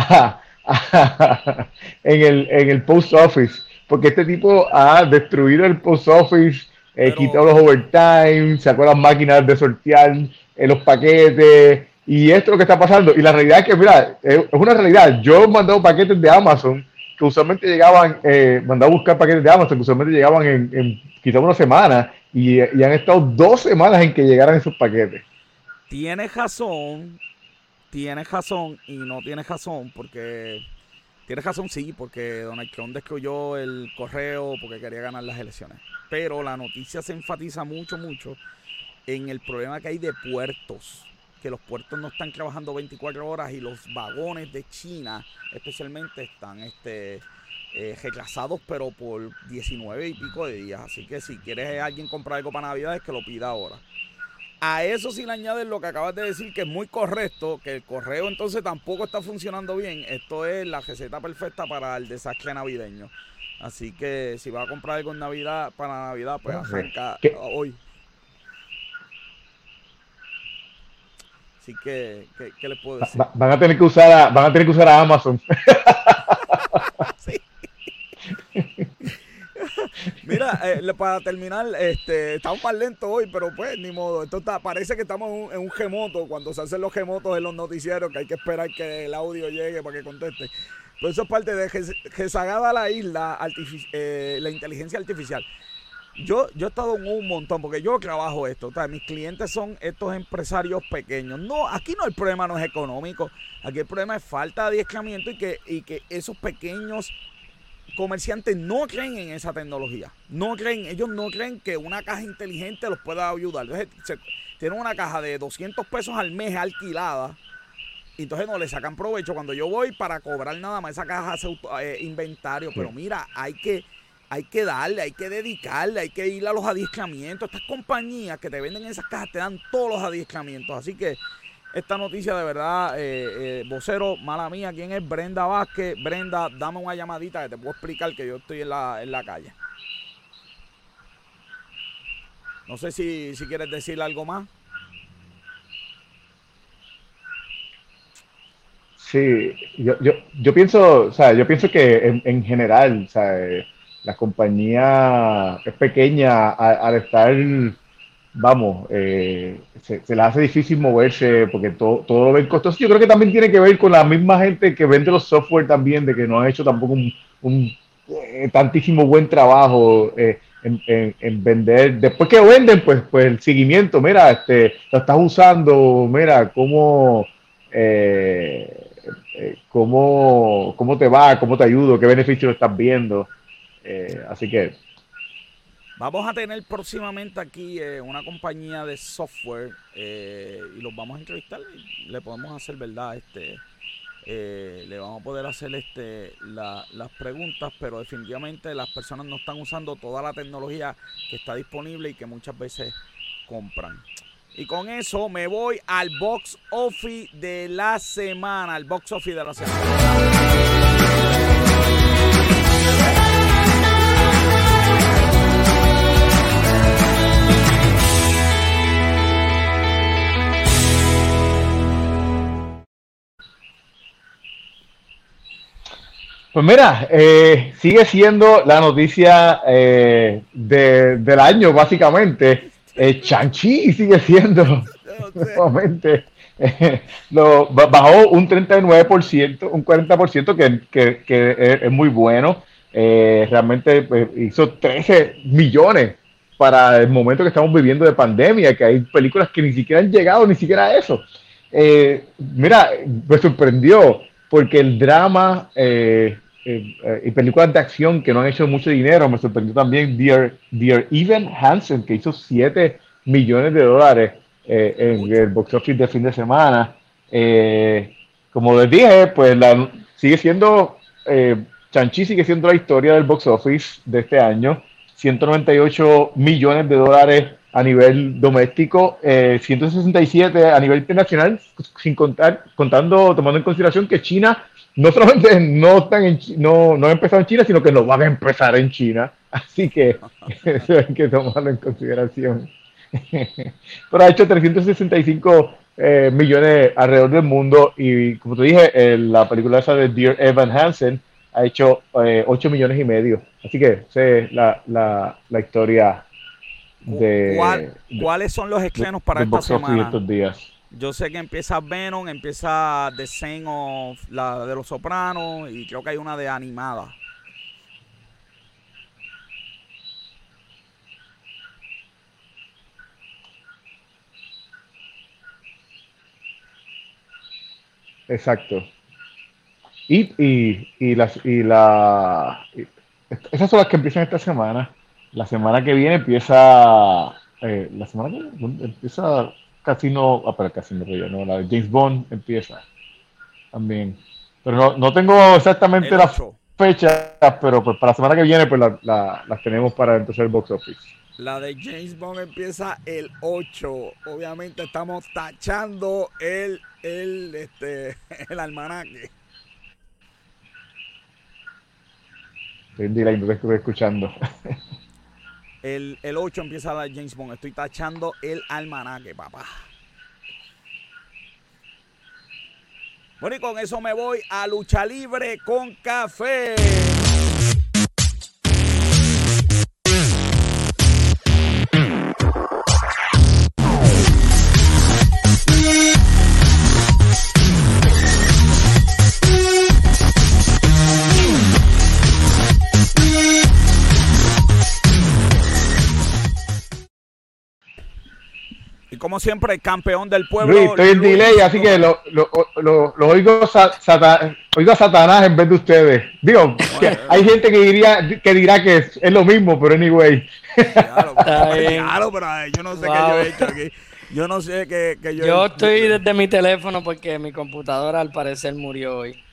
en, el, en el post office, porque este tipo ha destruido el post office, eh, quitado los overtime, sacó las máquinas de sortear los paquetes, y esto es lo que está pasando. Y la realidad es que, mira, es una realidad. Yo he mandado paquetes de Amazon que usualmente llegaban, eh, mandaba a buscar paquetes de Amazon, que usualmente llegaban en, en quizá una semana, y, han estado dos semanas en que llegaran esos paquetes. Tienes razón, tienes razón y no tienes razón, porque tienes razón sí, porque Donald Trump destruyó el correo porque quería ganar las elecciones. Pero la noticia se enfatiza mucho, mucho en el problema que hay de puertos que los puertos no están trabajando 24 horas y los vagones de China especialmente están este, eh, retrasados pero por 19 y pico de días. Así que si quieres alguien comprar algo para Navidad es que lo pida ahora. A eso si le añades lo que acabas de decir, que es muy correcto, que el correo entonces tampoco está funcionando bien. Esto es la receta perfecta para el desastre navideño. Así que si vas a comprar algo en Navidad, para Navidad, pues arranca hoy. Así que, ¿qué, les puedo decir? van a tener que usar a, van a tener que usar a Amazon. Mira, eh, para terminar, este, estamos más lentos hoy, pero pues ni modo. Esto está, parece que estamos en un, en gemoto, cuando se hacen los gemotos en los noticieros, que hay que esperar que el audio llegue para que conteste. Pero eso es parte de rezagada la isla, eh, la inteligencia artificial. Yo, yo he estado en un montón, porque yo trabajo esto. mis clientes son estos empresarios pequeños. No, aquí no el problema no es económico. Aquí el problema es falta de adiestramiento y que, y que esos pequeños comerciantes no creen en esa tecnología. No creen, ellos no creen que una caja inteligente los pueda ayudar. Entonces, tienen una caja de 200 pesos al mes alquilada. Y entonces no le sacan provecho. Cuando yo voy para cobrar nada más, esa caja hace eh, inventario. Pero mira, hay que hay que darle, hay que dedicarle, hay que ir a los adiestramientos. Estas compañías que te venden esas cajas te dan todos los adiestramientos. Así que esta noticia de verdad, eh, eh, vocero, mala mía, ¿quién es Brenda Vázquez? Brenda, dame una llamadita que te puedo explicar que yo estoy en la, en la calle. No sé si, si quieres decir algo más. Sí, yo, yo, yo pienso, o sea, yo pienso que en, en general, o sea, la compañía es pequeña al, estar, vamos, eh, se, le hace difícil moverse porque todo, todo lo ven costoso. Yo creo que también tiene que ver con la misma gente que vende los software también, de que no han hecho tampoco un, eh, tantísimo buen trabajo eh, en, vender. Después que venden, pues, pues el seguimiento, mira, este, lo estás usando, mira, cómo... cómo, cómo te va, cómo te ayudo, qué beneficio estás viendo. Eh, así que... Vamos a tener próximamente aquí eh, una compañía de software eh, y los vamos a entrevistar. Y le podemos hacer, ¿verdad? Este, le vamos a poder hacer este, las preguntas, pero definitivamente las personas no están usando toda la tecnología que está disponible y que muchas veces compran. Y con eso me voy al box office de la semana. Al box office de la semana. Pues mira, eh, sigue siendo la noticia eh, del año, básicamente. Eh, Chanchi sigue siendo nuevamente. lo, bajó un 39%, un 40%, que, que, que es, muy bueno. realmente pues, hizo 13 millones para el momento que estamos viviendo de pandemia, que hay películas que ni siquiera han llegado ni siquiera a eso. mira, me sorprendió porque el drama eh, y películas de acción que no han hecho mucho dinero. Me sorprendió también Dear, Dear Evan Hansen, que hizo 7 millones de dólares eh, en el box office de fin de semana. Eh, como les dije, pues la, sigue siendo, Chanchi sigue siendo la historia del box office de este año. 198 millones de dólares a nivel doméstico, 167 a nivel internacional, sin contar, contando, tomando en consideración que China no solamente no están en, no, no han empezado en China, sino que no van a empezar en China. Así que eso hay que tomarlo en consideración. Pero ha hecho 365 eh, millones alrededor del mundo y como te dije, la película esa de Dear Evan Hansen ha hecho 8 eh, millones y medio. Así que sé la, la, la historia de, ¿Cuáles son los estrenos para esta semana? Estos días. Yo sé que empieza Venom, empieza The Saint la de los Sopranos y creo que hay una de animada. Exacto. Y, y, y, las, y la. esas son las que empiezan esta semana. La semana que viene empieza. Eh, la semana que viene empieza Casino, ah, para Casino Royale, no, la de James Bond empieza también. Pero no, no tengo exactamente las fechas, pero pues para la semana que viene pues la, las tenemos para empezar el box office. La de James Bond empieza el 8. Obviamente estamos tachando el, el, este, el almanaque. Estoy estoy escuchando. El, el 8 empieza la James Bond. Estoy tachando el almanaque, papá. Bueno, y con eso me voy a lucha libre con café. Como siempre, el campeón del pueblo. estoy en delay, así que lo, oigo, oigo, a Satanás en vez de ustedes. Digo, hay gente que diría que dirá que es, lo mismo, pero anyway. Claro, claro, pero yo no sé qué yo he hecho aquí. Yo no sé qué, qué yo. Yo estoy desde mi teléfono porque mi computadora al parecer murió hoy.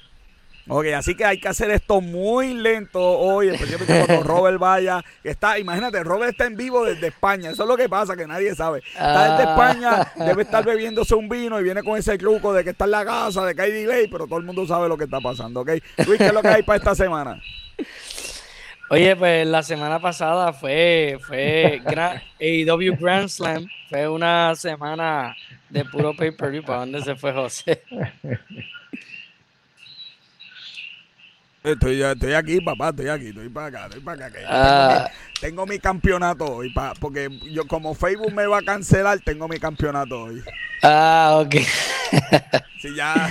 Ok, así que hay que hacer esto muy lento hoy, especialmente cuando Robert vaya. Que está, imagínate, Robert está en vivo desde España. Eso es lo que pasa, que nadie sabe. Está desde ah. España, debe estar bebiéndose un vino y viene con ese truco de que está en la casa, de que hay delay, pero todo el mundo sabe lo que está pasando, ¿ok? Luis, ¿qué es lo que hay para esta semana? Oye, pues la semana pasada fue, fue AEW Grand Slam. Fue una semana de puro pay-per-view. ¿Para dónde se fue José? Estoy, estoy aquí, papá, estoy aquí, estoy para acá, estoy para acá. Ah. tengo, mi, campeonato hoy, pa, porque yo como Facebook me va a cancelar, tengo mi campeonato hoy. Ah, ok. sí, ya,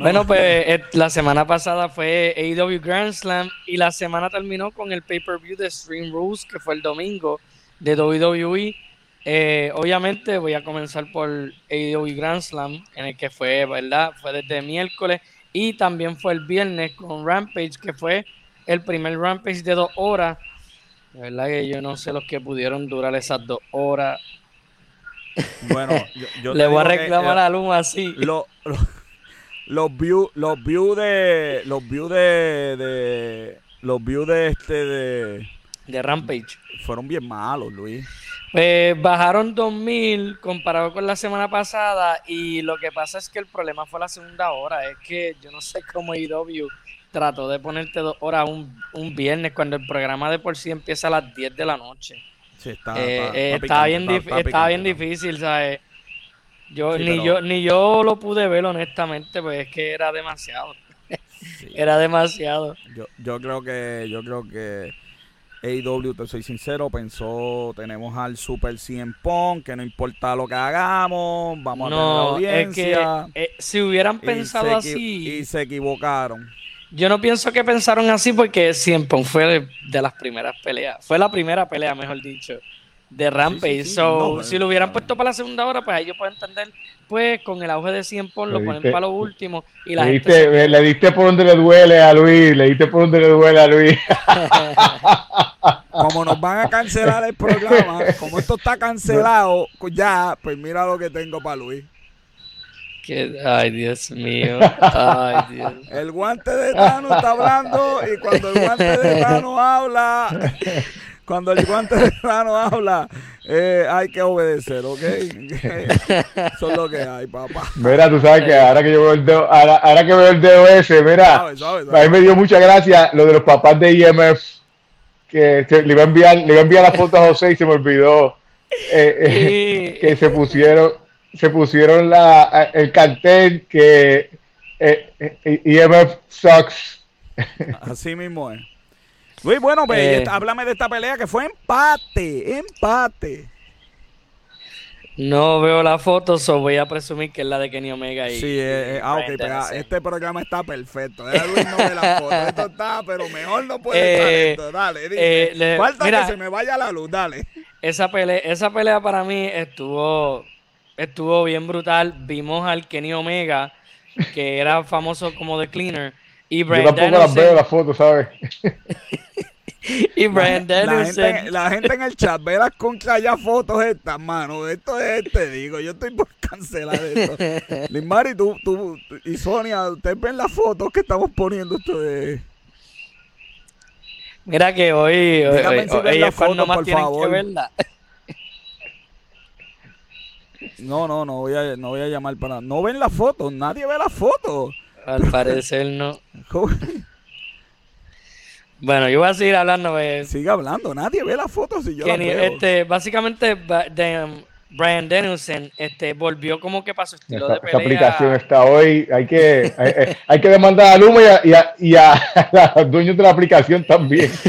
Bueno, pues eh, la semana pasada fue AEW Grand Slam y la semana terminó con el pay-per-view de Stream Rules, que fue el domingo de WWE. Eh, obviamente voy a comenzar por AEW Grand Slam, en el que fue, ¿verdad? Fue desde miércoles y también fue el viernes con Rampage, que fue el primer Rampage de dos horas. De verdad que yo no sé los que pudieron durar esas dos horas. Bueno, yo, le voy a reclamar eh, a Luma así. los views los views de los views de, de los views de este de de Rampage fueron bien malos, Luis. Pues bajaron 2000 comparado con la semana pasada y lo que pasa es que el problema fue la segunda hora. Es que yo no sé cómo IW trató de ponerte dos horas un, un viernes cuando el programa de por sí empieza a las 10 de la noche. Sí, está, eh, está, bien, bien difícil, ¿sabes? Yo, ni, yo, ni yo lo pude ver honestamente, pues es que era demasiado. Era demasiado. Yo, yo creo que, yo creo que AEW, te soy sincero, pensó, tenemos al Super 100 Pong, que no importa lo que hagamos, vamos a tener audiencia. Es que, eh, si hubieran pensado así... Y se equivocaron. Yo no pienso que pensaron así porque 100 Pong fue de, las primeras peleas. Fue la primera pelea, mejor dicho, de Rampage. so, si lo hubieran puesto para la segunda hora, pues ahí yo puedo entender pues con el auge de 100 por lo ponen para lo último y la le, diste, le diste por donde le duele a Luis, le diste por donde le duele a Luis. como nos van a cancelar el programa, como esto está cancelado ya, pues mira lo que tengo para Luis. ay, Dios mío. Ay, Dios. El guante de Tano está hablando y cuando el guante de Tano habla, cuando el guante de mano habla, eh, hay que obedecer, ¿ok? Eso es lo que hay, papá. Mira, tú sabes que ahora que yo veo el dedo, ahora, que veo el dedo ese, mira, a mí me dio mucha gracia lo de los papás de IMF, que le iba a enviar, le iba a enviar la foto a José y se me olvidó eh, eh, que se pusieron, se pusieron la, el cartel que IMF sucks. Así mismo es. Luis, bueno, pues, eh, háblame de esta pelea que fue empate, empate. No veo la foto, so voy a presumir que es la de Kenny Omega y. Sí, eh, eh, ah, ok, pero este programa está perfecto. Luis no ve la foto. Esto está, pero mejor no puede estar esto. Dale, dime. Falta que se me vaya la luz, dale. Esa pelea, esa pelea para mí estuvo, estuvo bien brutal. Vimos al Kenny Omega, que era famoso como The Cleaner. Y Yo tampoco las veo la foto, ¿sabes? y la, gente, la gente en el chat ve las contra ya fotos estas, mano. Esto es, te digo, yo estoy por cancelar esto. Limari, tú, tú y Sonia, ustedes ven las fotos que estamos poniendo esto de. Mira que hoy, hoy, hoy, cuando más tienen favor. que verla. No, no, no voy a, no voy a llamar para. No ven las fotos, nadie ve las fotos. Al parecer no. Bueno, yo voy a seguir hablando. De... Sigue hablando, nadie ve las fotos y yo la veo. Este, básicamente, um, Brian Danielson este, volvió como que para su estilo de pelea. Esta aplicación está hoy. Hay que, hay, que demandar a Luma y a, y a, los dueños de la aplicación también.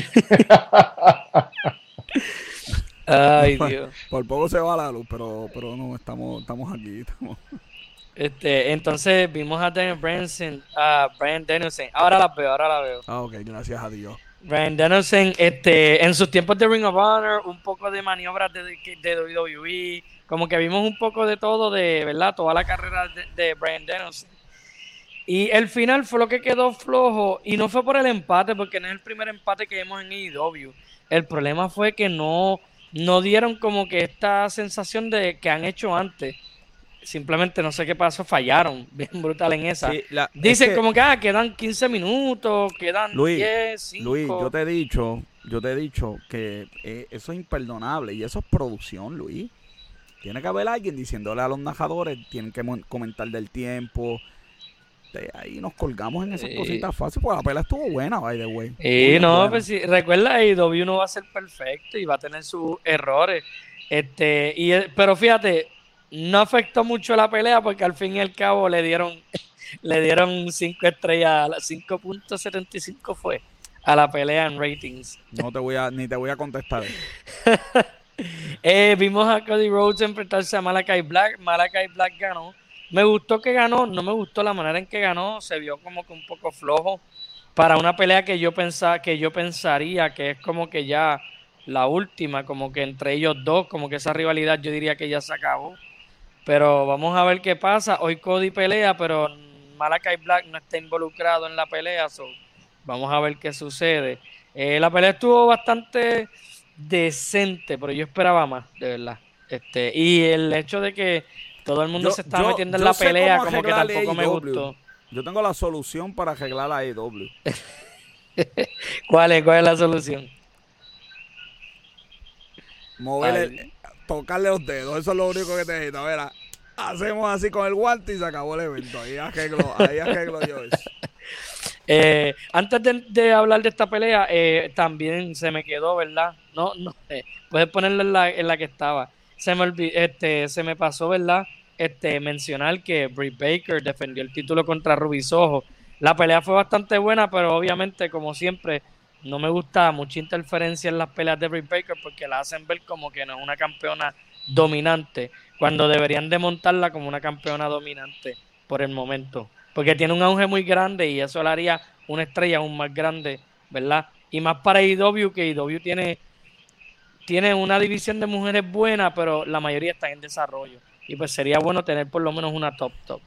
Ay, Dios. Por, poco se va la luz, pero, pero no, estamos, estamos aquí. Estamos... Este, entonces vimos a Daniel Branson, a Brian Danielson. Ahora la veo, ahora la veo. Ah, ok, gracias a Dios. Brian Danielson, este, en sus tiempos de Ring of Honor, un poco de maniobras de, de WWE, como que vimos un poco de todo, de verdad, toda la carrera de, de Brian Danielson. Y el final fue lo que quedó flojo, y no fue por el empate, porque no es el primer empate que vimos en AEW. El problema fue que no, no dieron como que esta sensación de que han hecho antes simplemente no sé qué pasó, fallaron bien brutal en esa. Dicen como que ah, quedan 15 minutos, quedan Luis, 10, 5. Luis, yo te he dicho, yo te he dicho que eh, eso es imperdonable y eso es producción, Luis. Tiene que haber alguien diciéndole a los najadores, tienen que comentar del tiempo. De ahí nos colgamos en esas cositas fáciles, porque la pelea estuvo buena, by the way. Y no, pues sí, recuerda, W no va a ser perfecto y va a tener sus errores. Este, y, pero fíjate, no afectó mucho la pelea porque al fin y al cabo le dieron le dieron 5 estrellas, 5.75 fue a la pelea en ratings. No te voy a ni te voy a contestar. eh, vimos a Cody Rhodes enfrentarse a Malakai Black, Malakai Black ganó. Me gustó que ganó, no me gustó la manera en que ganó, se vio como que un poco flojo para una pelea que yo pensaba que yo pensaría que es como que ya la última, como que entre ellos dos, como que esa rivalidad yo diría que ya se acabó. Pero vamos a ver qué pasa. Hoy Cody pelea, pero Malakai Black no está involucrado en la pelea. vamos a ver qué sucede. Eh, la pelea estuvo bastante decente, pero yo esperaba más, de verdad. Este, y el hecho de que todo el mundo se está metiendo en la pelea, como que tampoco me gustó. Yo tengo la solución para arreglar la AEW. ¿Cuál es? ¿Cuál es la solución? Mover tocarle los dedos. Eso es lo único que te necesito. Verá, hacemos así con el guante y se acabó el evento. Ahí arreglo, ahí yo. Eh, antes de, hablar de esta pelea, eh, también se me quedó, ¿verdad? No, no, eh, puedes ponerla en la, en la que estaba. Se me este, se me pasó, ¿verdad? Este, mencionar que Britt Baker defendió el título contra Ruby Soho. la pelea fue bastante buena, pero obviamente, como siempre, no me gusta mucha interferencia en las peleas de Britt Baker porque la hacen ver como que no es una campeona dominante, cuando deberían de montarla como una campeona dominante por el momento. Porque tiene un auge muy grande y eso le haría una estrella aún más grande, ¿verdad? Y más para IW, que IW tiene, tiene una división de mujeres buena, pero la mayoría están en desarrollo. Y pues sería bueno tener por lo menos una top top.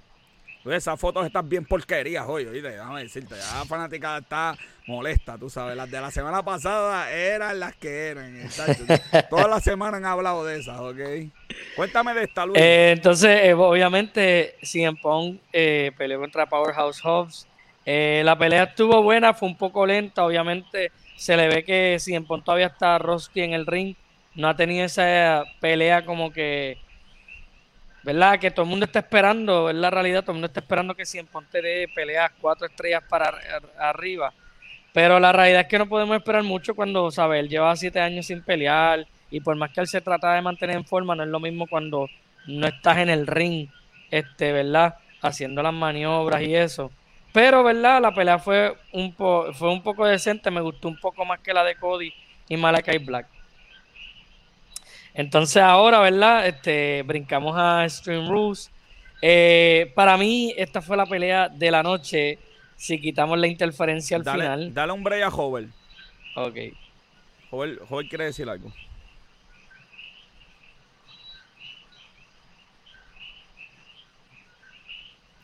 Esas fotos están bien porquerías hoy, oíste, déjame decirte, ya la fanática está molesta, tú sabes, las de la semana pasada eran las que eran, Toda la semana han hablado de esas, ¿ok? Cuéntame de esta, Luis. Eh, entonces, eh, obviamente, CM Pong eh, peleó contra Powerhouse Hobbs. la pelea estuvo buena, fue un poco lenta, obviamente se le ve que CM Pong todavía está Roski en el ring, no ha tenido esa pelea como que ¿verdad? Que todo el mundo está esperando, es la realidad, todo el mundo está esperando que en Ponte peleas cuatro estrellas para arriba. Pero la realidad es que no podemos esperar mucho cuando, ¿sabes? Él lleva siete años sin pelear y por más que él se trata de mantener en forma, no es lo mismo cuando no estás en el ring, este, ¿verdad? Haciendo las maniobras y eso. Pero, ¿verdad? La pelea fue un, po fue un poco decente, me gustó un poco más que la de Cody y Malakai Black. Entonces ahora, ¿verdad? Este, brincamos a Stream Rules. Eh, para mí, esta fue la pelea de la noche. Si quitamos la interferencia al final. Dale un break a Hover. Ok. Hover, quiere decir algo.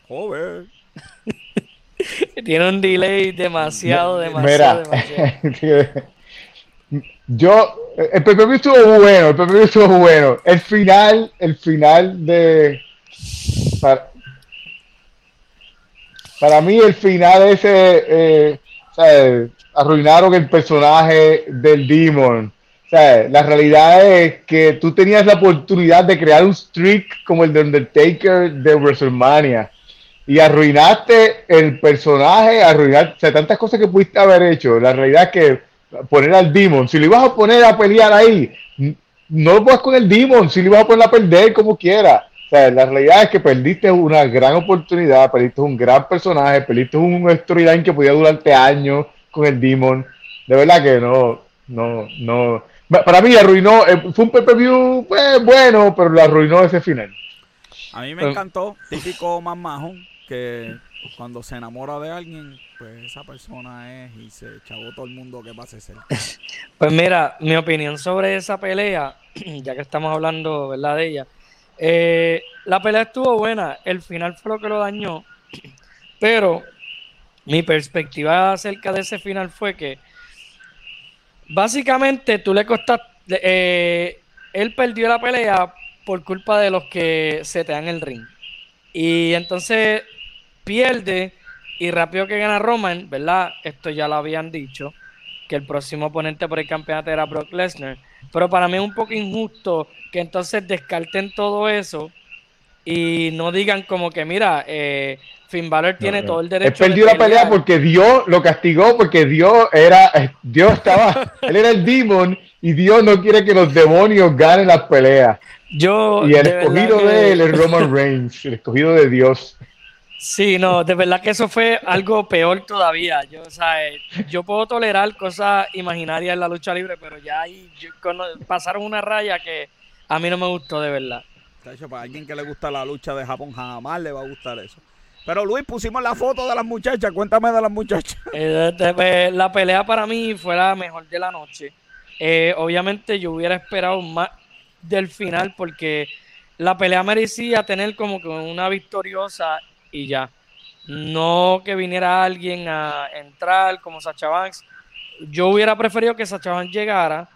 Hover. Tiene un delay demasiado, demasiado, demasiado. Yo, el PPV estuvo bueno, el PPV estuvo bueno. El final, el final de. Para, mí, el final ese. Eh, arruinaron el personaje del Demon. la realidad es que tú tenías la oportunidad de crear un streak como el de Undertaker de WrestleMania y arruinaste el personaje, arruinaste tantas cosas que pudiste haber hecho. La realidad es que poner al Demon. Si lo ibas a poner a pelear ahí, no lo pongas con el Demon, si lo ibas a poner a perder como quiera. O sea, la realidad es que perdiste una gran oportunidad, perdiste un gran personaje, perdiste un storyline que podía durarte años con el Demon. De verdad que no, no, no. Para mí arruinó, eh, fue un PPV pues, bueno, pero lo arruinó ese final. A mí me encantó, típico más majo, que cuando se enamora de alguien, pues esa persona es y se chavó todo el mundo que pase cerca. Pues mira, mi opinión sobre esa pelea, ya que estamos hablando, ¿verdad? De ella. Eh, la pelea estuvo buena, el final fue lo que lo dañó, pero mi perspectiva acerca de ese final fue que básicamente tú le costaste, eh, él perdió la pelea por culpa de los que se te dan el ring. Y entonces pierde y rápido que gana Roman, ¿verdad? Esto ya lo habían dicho, que el próximo oponente por el campeonato era Brock Lesnar. Pero para mí es un poco injusto que entonces descarten todo eso y no digan como que, mira, eh, Finn Balor tiene todo el derecho. Él perdió la pelea porque Dios lo castigó, porque Dios era, eh, Dios estaba, él era el demon y Dios no quiere que los demonios ganen las peleas. Yo, y el escogido de él es Roman Reigns, el escogido de Dios. Sí, no, de verdad que eso fue algo peor todavía. Yo, o sea, eh, yo puedo tolerar cosas imaginarias en la lucha libre, pero ya ahí pasaron una raya que a mí no me gustó de verdad. De hecho, para alguien que le gusta la lucha de Japón, jamás le va a gustar eso. Pero Luis, pusimos la foto de las muchachas. Cuéntame de las muchachas. Eh, pues, la pelea para mí fue la mejor de la noche. Eh, obviamente yo hubiera esperado más del final porque la pelea merecía tener como que una victoriosa y ya. No que viniera alguien a entrar como Sacha Banks. Yo hubiera preferido que Sacha Banks llegara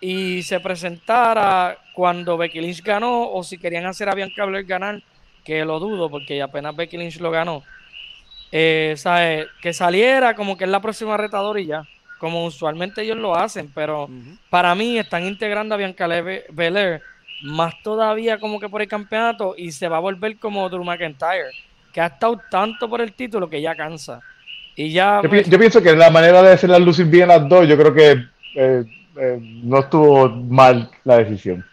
y se presentara cuando Becky Lynch ganó o si querían hacer a Bianca Belair ganar, que lo dudo porque apenas Becky Lynch lo ganó. Eh, Que saliera como que es la próxima retadora y ya, como usualmente ellos lo hacen, pero para mí están integrando a Bianca Belair más todavía como que por el campeonato y se va a volver como Drew McIntyre que ha estado tanto por el título que ya cansa. Y ya, yo, pienso que la manera de hacer las luces bien las dos, yo creo que eh, eh, no estuvo mal la decisión.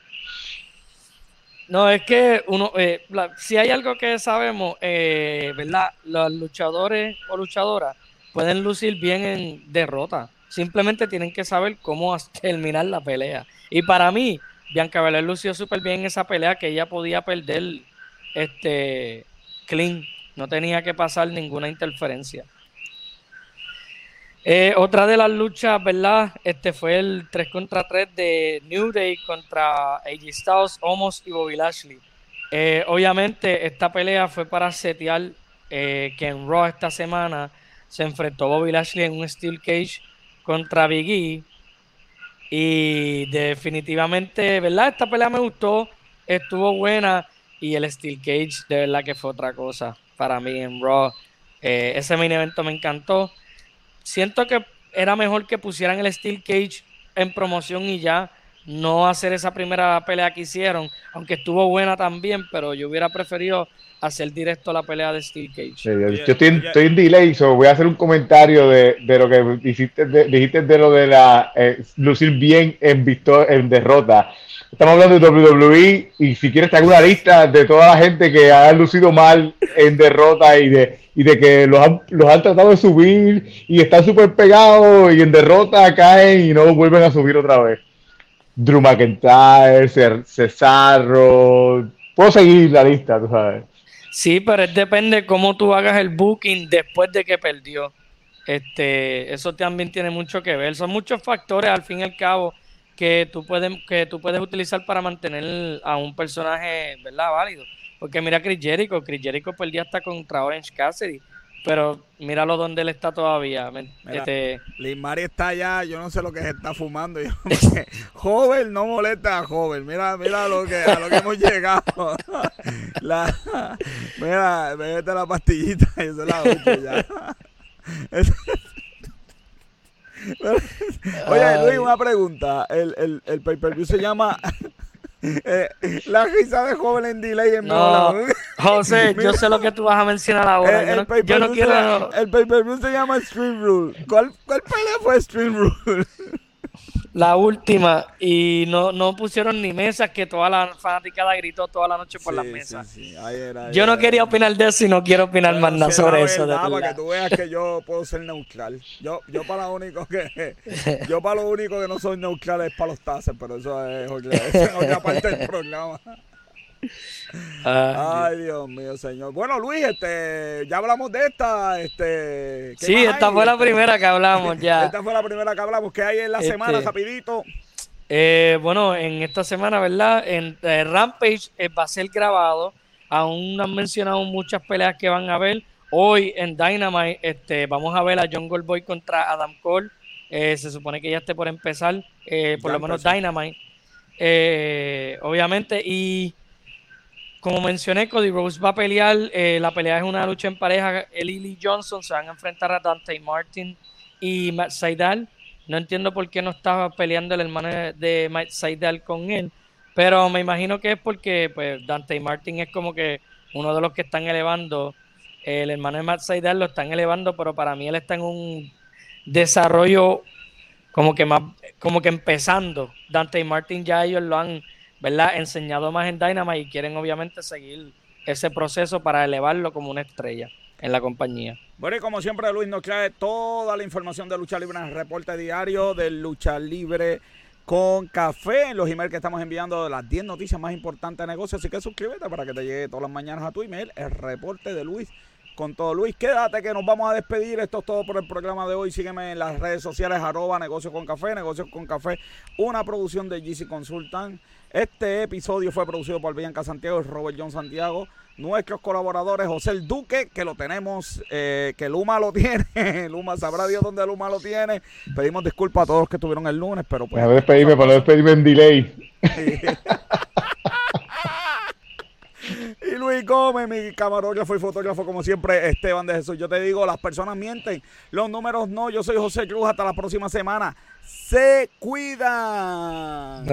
No, es que uno, eh, si hay algo que sabemos, ¿verdad? Los luchadores o luchadoras pueden lucir bien en derrota. Simplemente tienen que saber cómo terminar la pelea. Y para mí, Bianca Belair lució súper bien en esa pelea que ella podía perder este clean. No tenía que pasar ninguna interferencia. Eh, otra de las luchas, ¿verdad? Este fue el 3 contra 3 de New Day contra AJ Styles, Omos y Bobby Lashley. Eh, obviamente, esta pelea fue para setear eh, que en Raw esta semana se enfrentó Bobby Lashley en un Steel Cage contra Big E. Y definitivamente, ¿verdad? Esta pelea me gustó, estuvo buena. Y el Steel Cage, de verdad que fue otra cosa para mí en Raw. ese main evento me encantó siento que era mejor que pusieran el Steel Cage en promoción y ya no hacer esa primera pelea que hicieron, aunque estuvo buena también, pero yo hubiera preferido hacer directo la pelea de Steel Cage. yo, estoy, en delay, so voy a hacer un comentario de, lo que dijiste de, dijiste de lo de la eh, lucir bien en, en derrota. Estamos hablando de WWE y si quieres te hago una lista de toda la gente que ha lucido mal en derrota y de, y de que los han, los han tratado de subir y están súper pegados y en derrota caen y no vuelven a subir otra vez. Drew McIntyre, Cesarro, puedo seguir la lista, tú sabes. Sí, pero depende cómo tú hagas el booking después de que perdió. Este, eso también tiene mucho que ver. Son muchos factores al fin y al cabo que tú puedes, que tú puedes utilizar para mantener a un personaje, ¿verdad? Válido. Porque mira Chris Jericho, Chris Jericho día está contra Orange Cassidy, pero míralo donde él está todavía. este... Liz Mari está allá, yo no sé lo que se está fumando. joven no molesta a joven. Mira, mira lo que, a lo que hemos llegado. la, mira, vete la pastillita y eso es la 8 ya. Oye, Luis, una pregunta. El, el, el pay-per-view se llama eh, La risa de joven en delay en no, José, yo sé lo que tú vas a mencionar ahora. El, yo no, quiero... el pay-per-view se llama Stream Rule. ¿Cuál, cuál pelea fue Stream Rule? la última y no, no pusieron ni mesas que toda la fanaticada gritó toda la noche por las mesas. yo no quería opinar de eso y no quiero opinar más nada sobre eso. para que tú veas que yo puedo ser neutral. Yo, yo para lo único que yo para lo único que no soy neutral es para los tases, pero eso es otra parte del programa. Ay, Dios mío, señor. Bueno, Luis, este, ya hablamos de esta, este. Sí, esta fue la primera que hablamos ya. esta fue la primera que hablamos. ¿Qué hay en la semana, este, rapidito? Eh, bueno, en esta semana, ¿verdad? En eh, Rampage eh, va a ser grabado. Aún no han mencionado muchas peleas que van a ver. Hoy en Dynamite, este, vamos a ver a John Goldboy contra Adam Cole. se supone que ya esté por empezar, por lo menos Dynamite. obviamente, y como mencioné, Cody Rose va a pelear. Eh, la pelea es una lucha en pareja. Él y Lee Johnson se van a enfrentar a Dante Martin y Matt Seidel. No entiendo por qué no estaba peleando el hermano de Matt Seidel con él. Pero me imagino que es porque pues, Dante Martin es como que uno de los que están elevando. El hermano de Matt Seidel lo están elevando, pero para mí él está en un desarrollo como que más, como que empezando. Dante Martin ya ellos lo han ¿verdad? enseñado más en Dynamite y quieren obviamente seguir ese proceso para elevarlo como una estrella en la compañía. Bueno, y como siempre, Luis nos trae toda la información de lucha libre en el reporte diario de lucha libre con café en los emails que estamos enviando las 10 noticias más importantes de negocios. Así que suscríbete para que te llegue todas las mañanas a tu email el reporte de Luis con todo. Luis, quédate que nos vamos a despedir. Esto es todo por el programa de hoy. Sígueme en las redes sociales, arroba negocios con café, negocios con café, una producción de GC Consultant. Este episodio fue producido por Bianca Santiago y Robert John Santiago. Nuestros colaboradores, José el Duque, que lo tenemos, eh, que Luma lo tiene. Luma sabrá Dios dónde Luma lo tiene. Pedimos disculpas a todos los que estuvieron el lunes, pero pues. A despedirme, para despedirme en delay. y Luis Gómez, mi camarógrafo y fotógrafo, como siempre, Esteban de Jesús. Yo te digo, las personas mienten, los números no. Yo soy José Cruz. Hasta la próxima semana se cuida.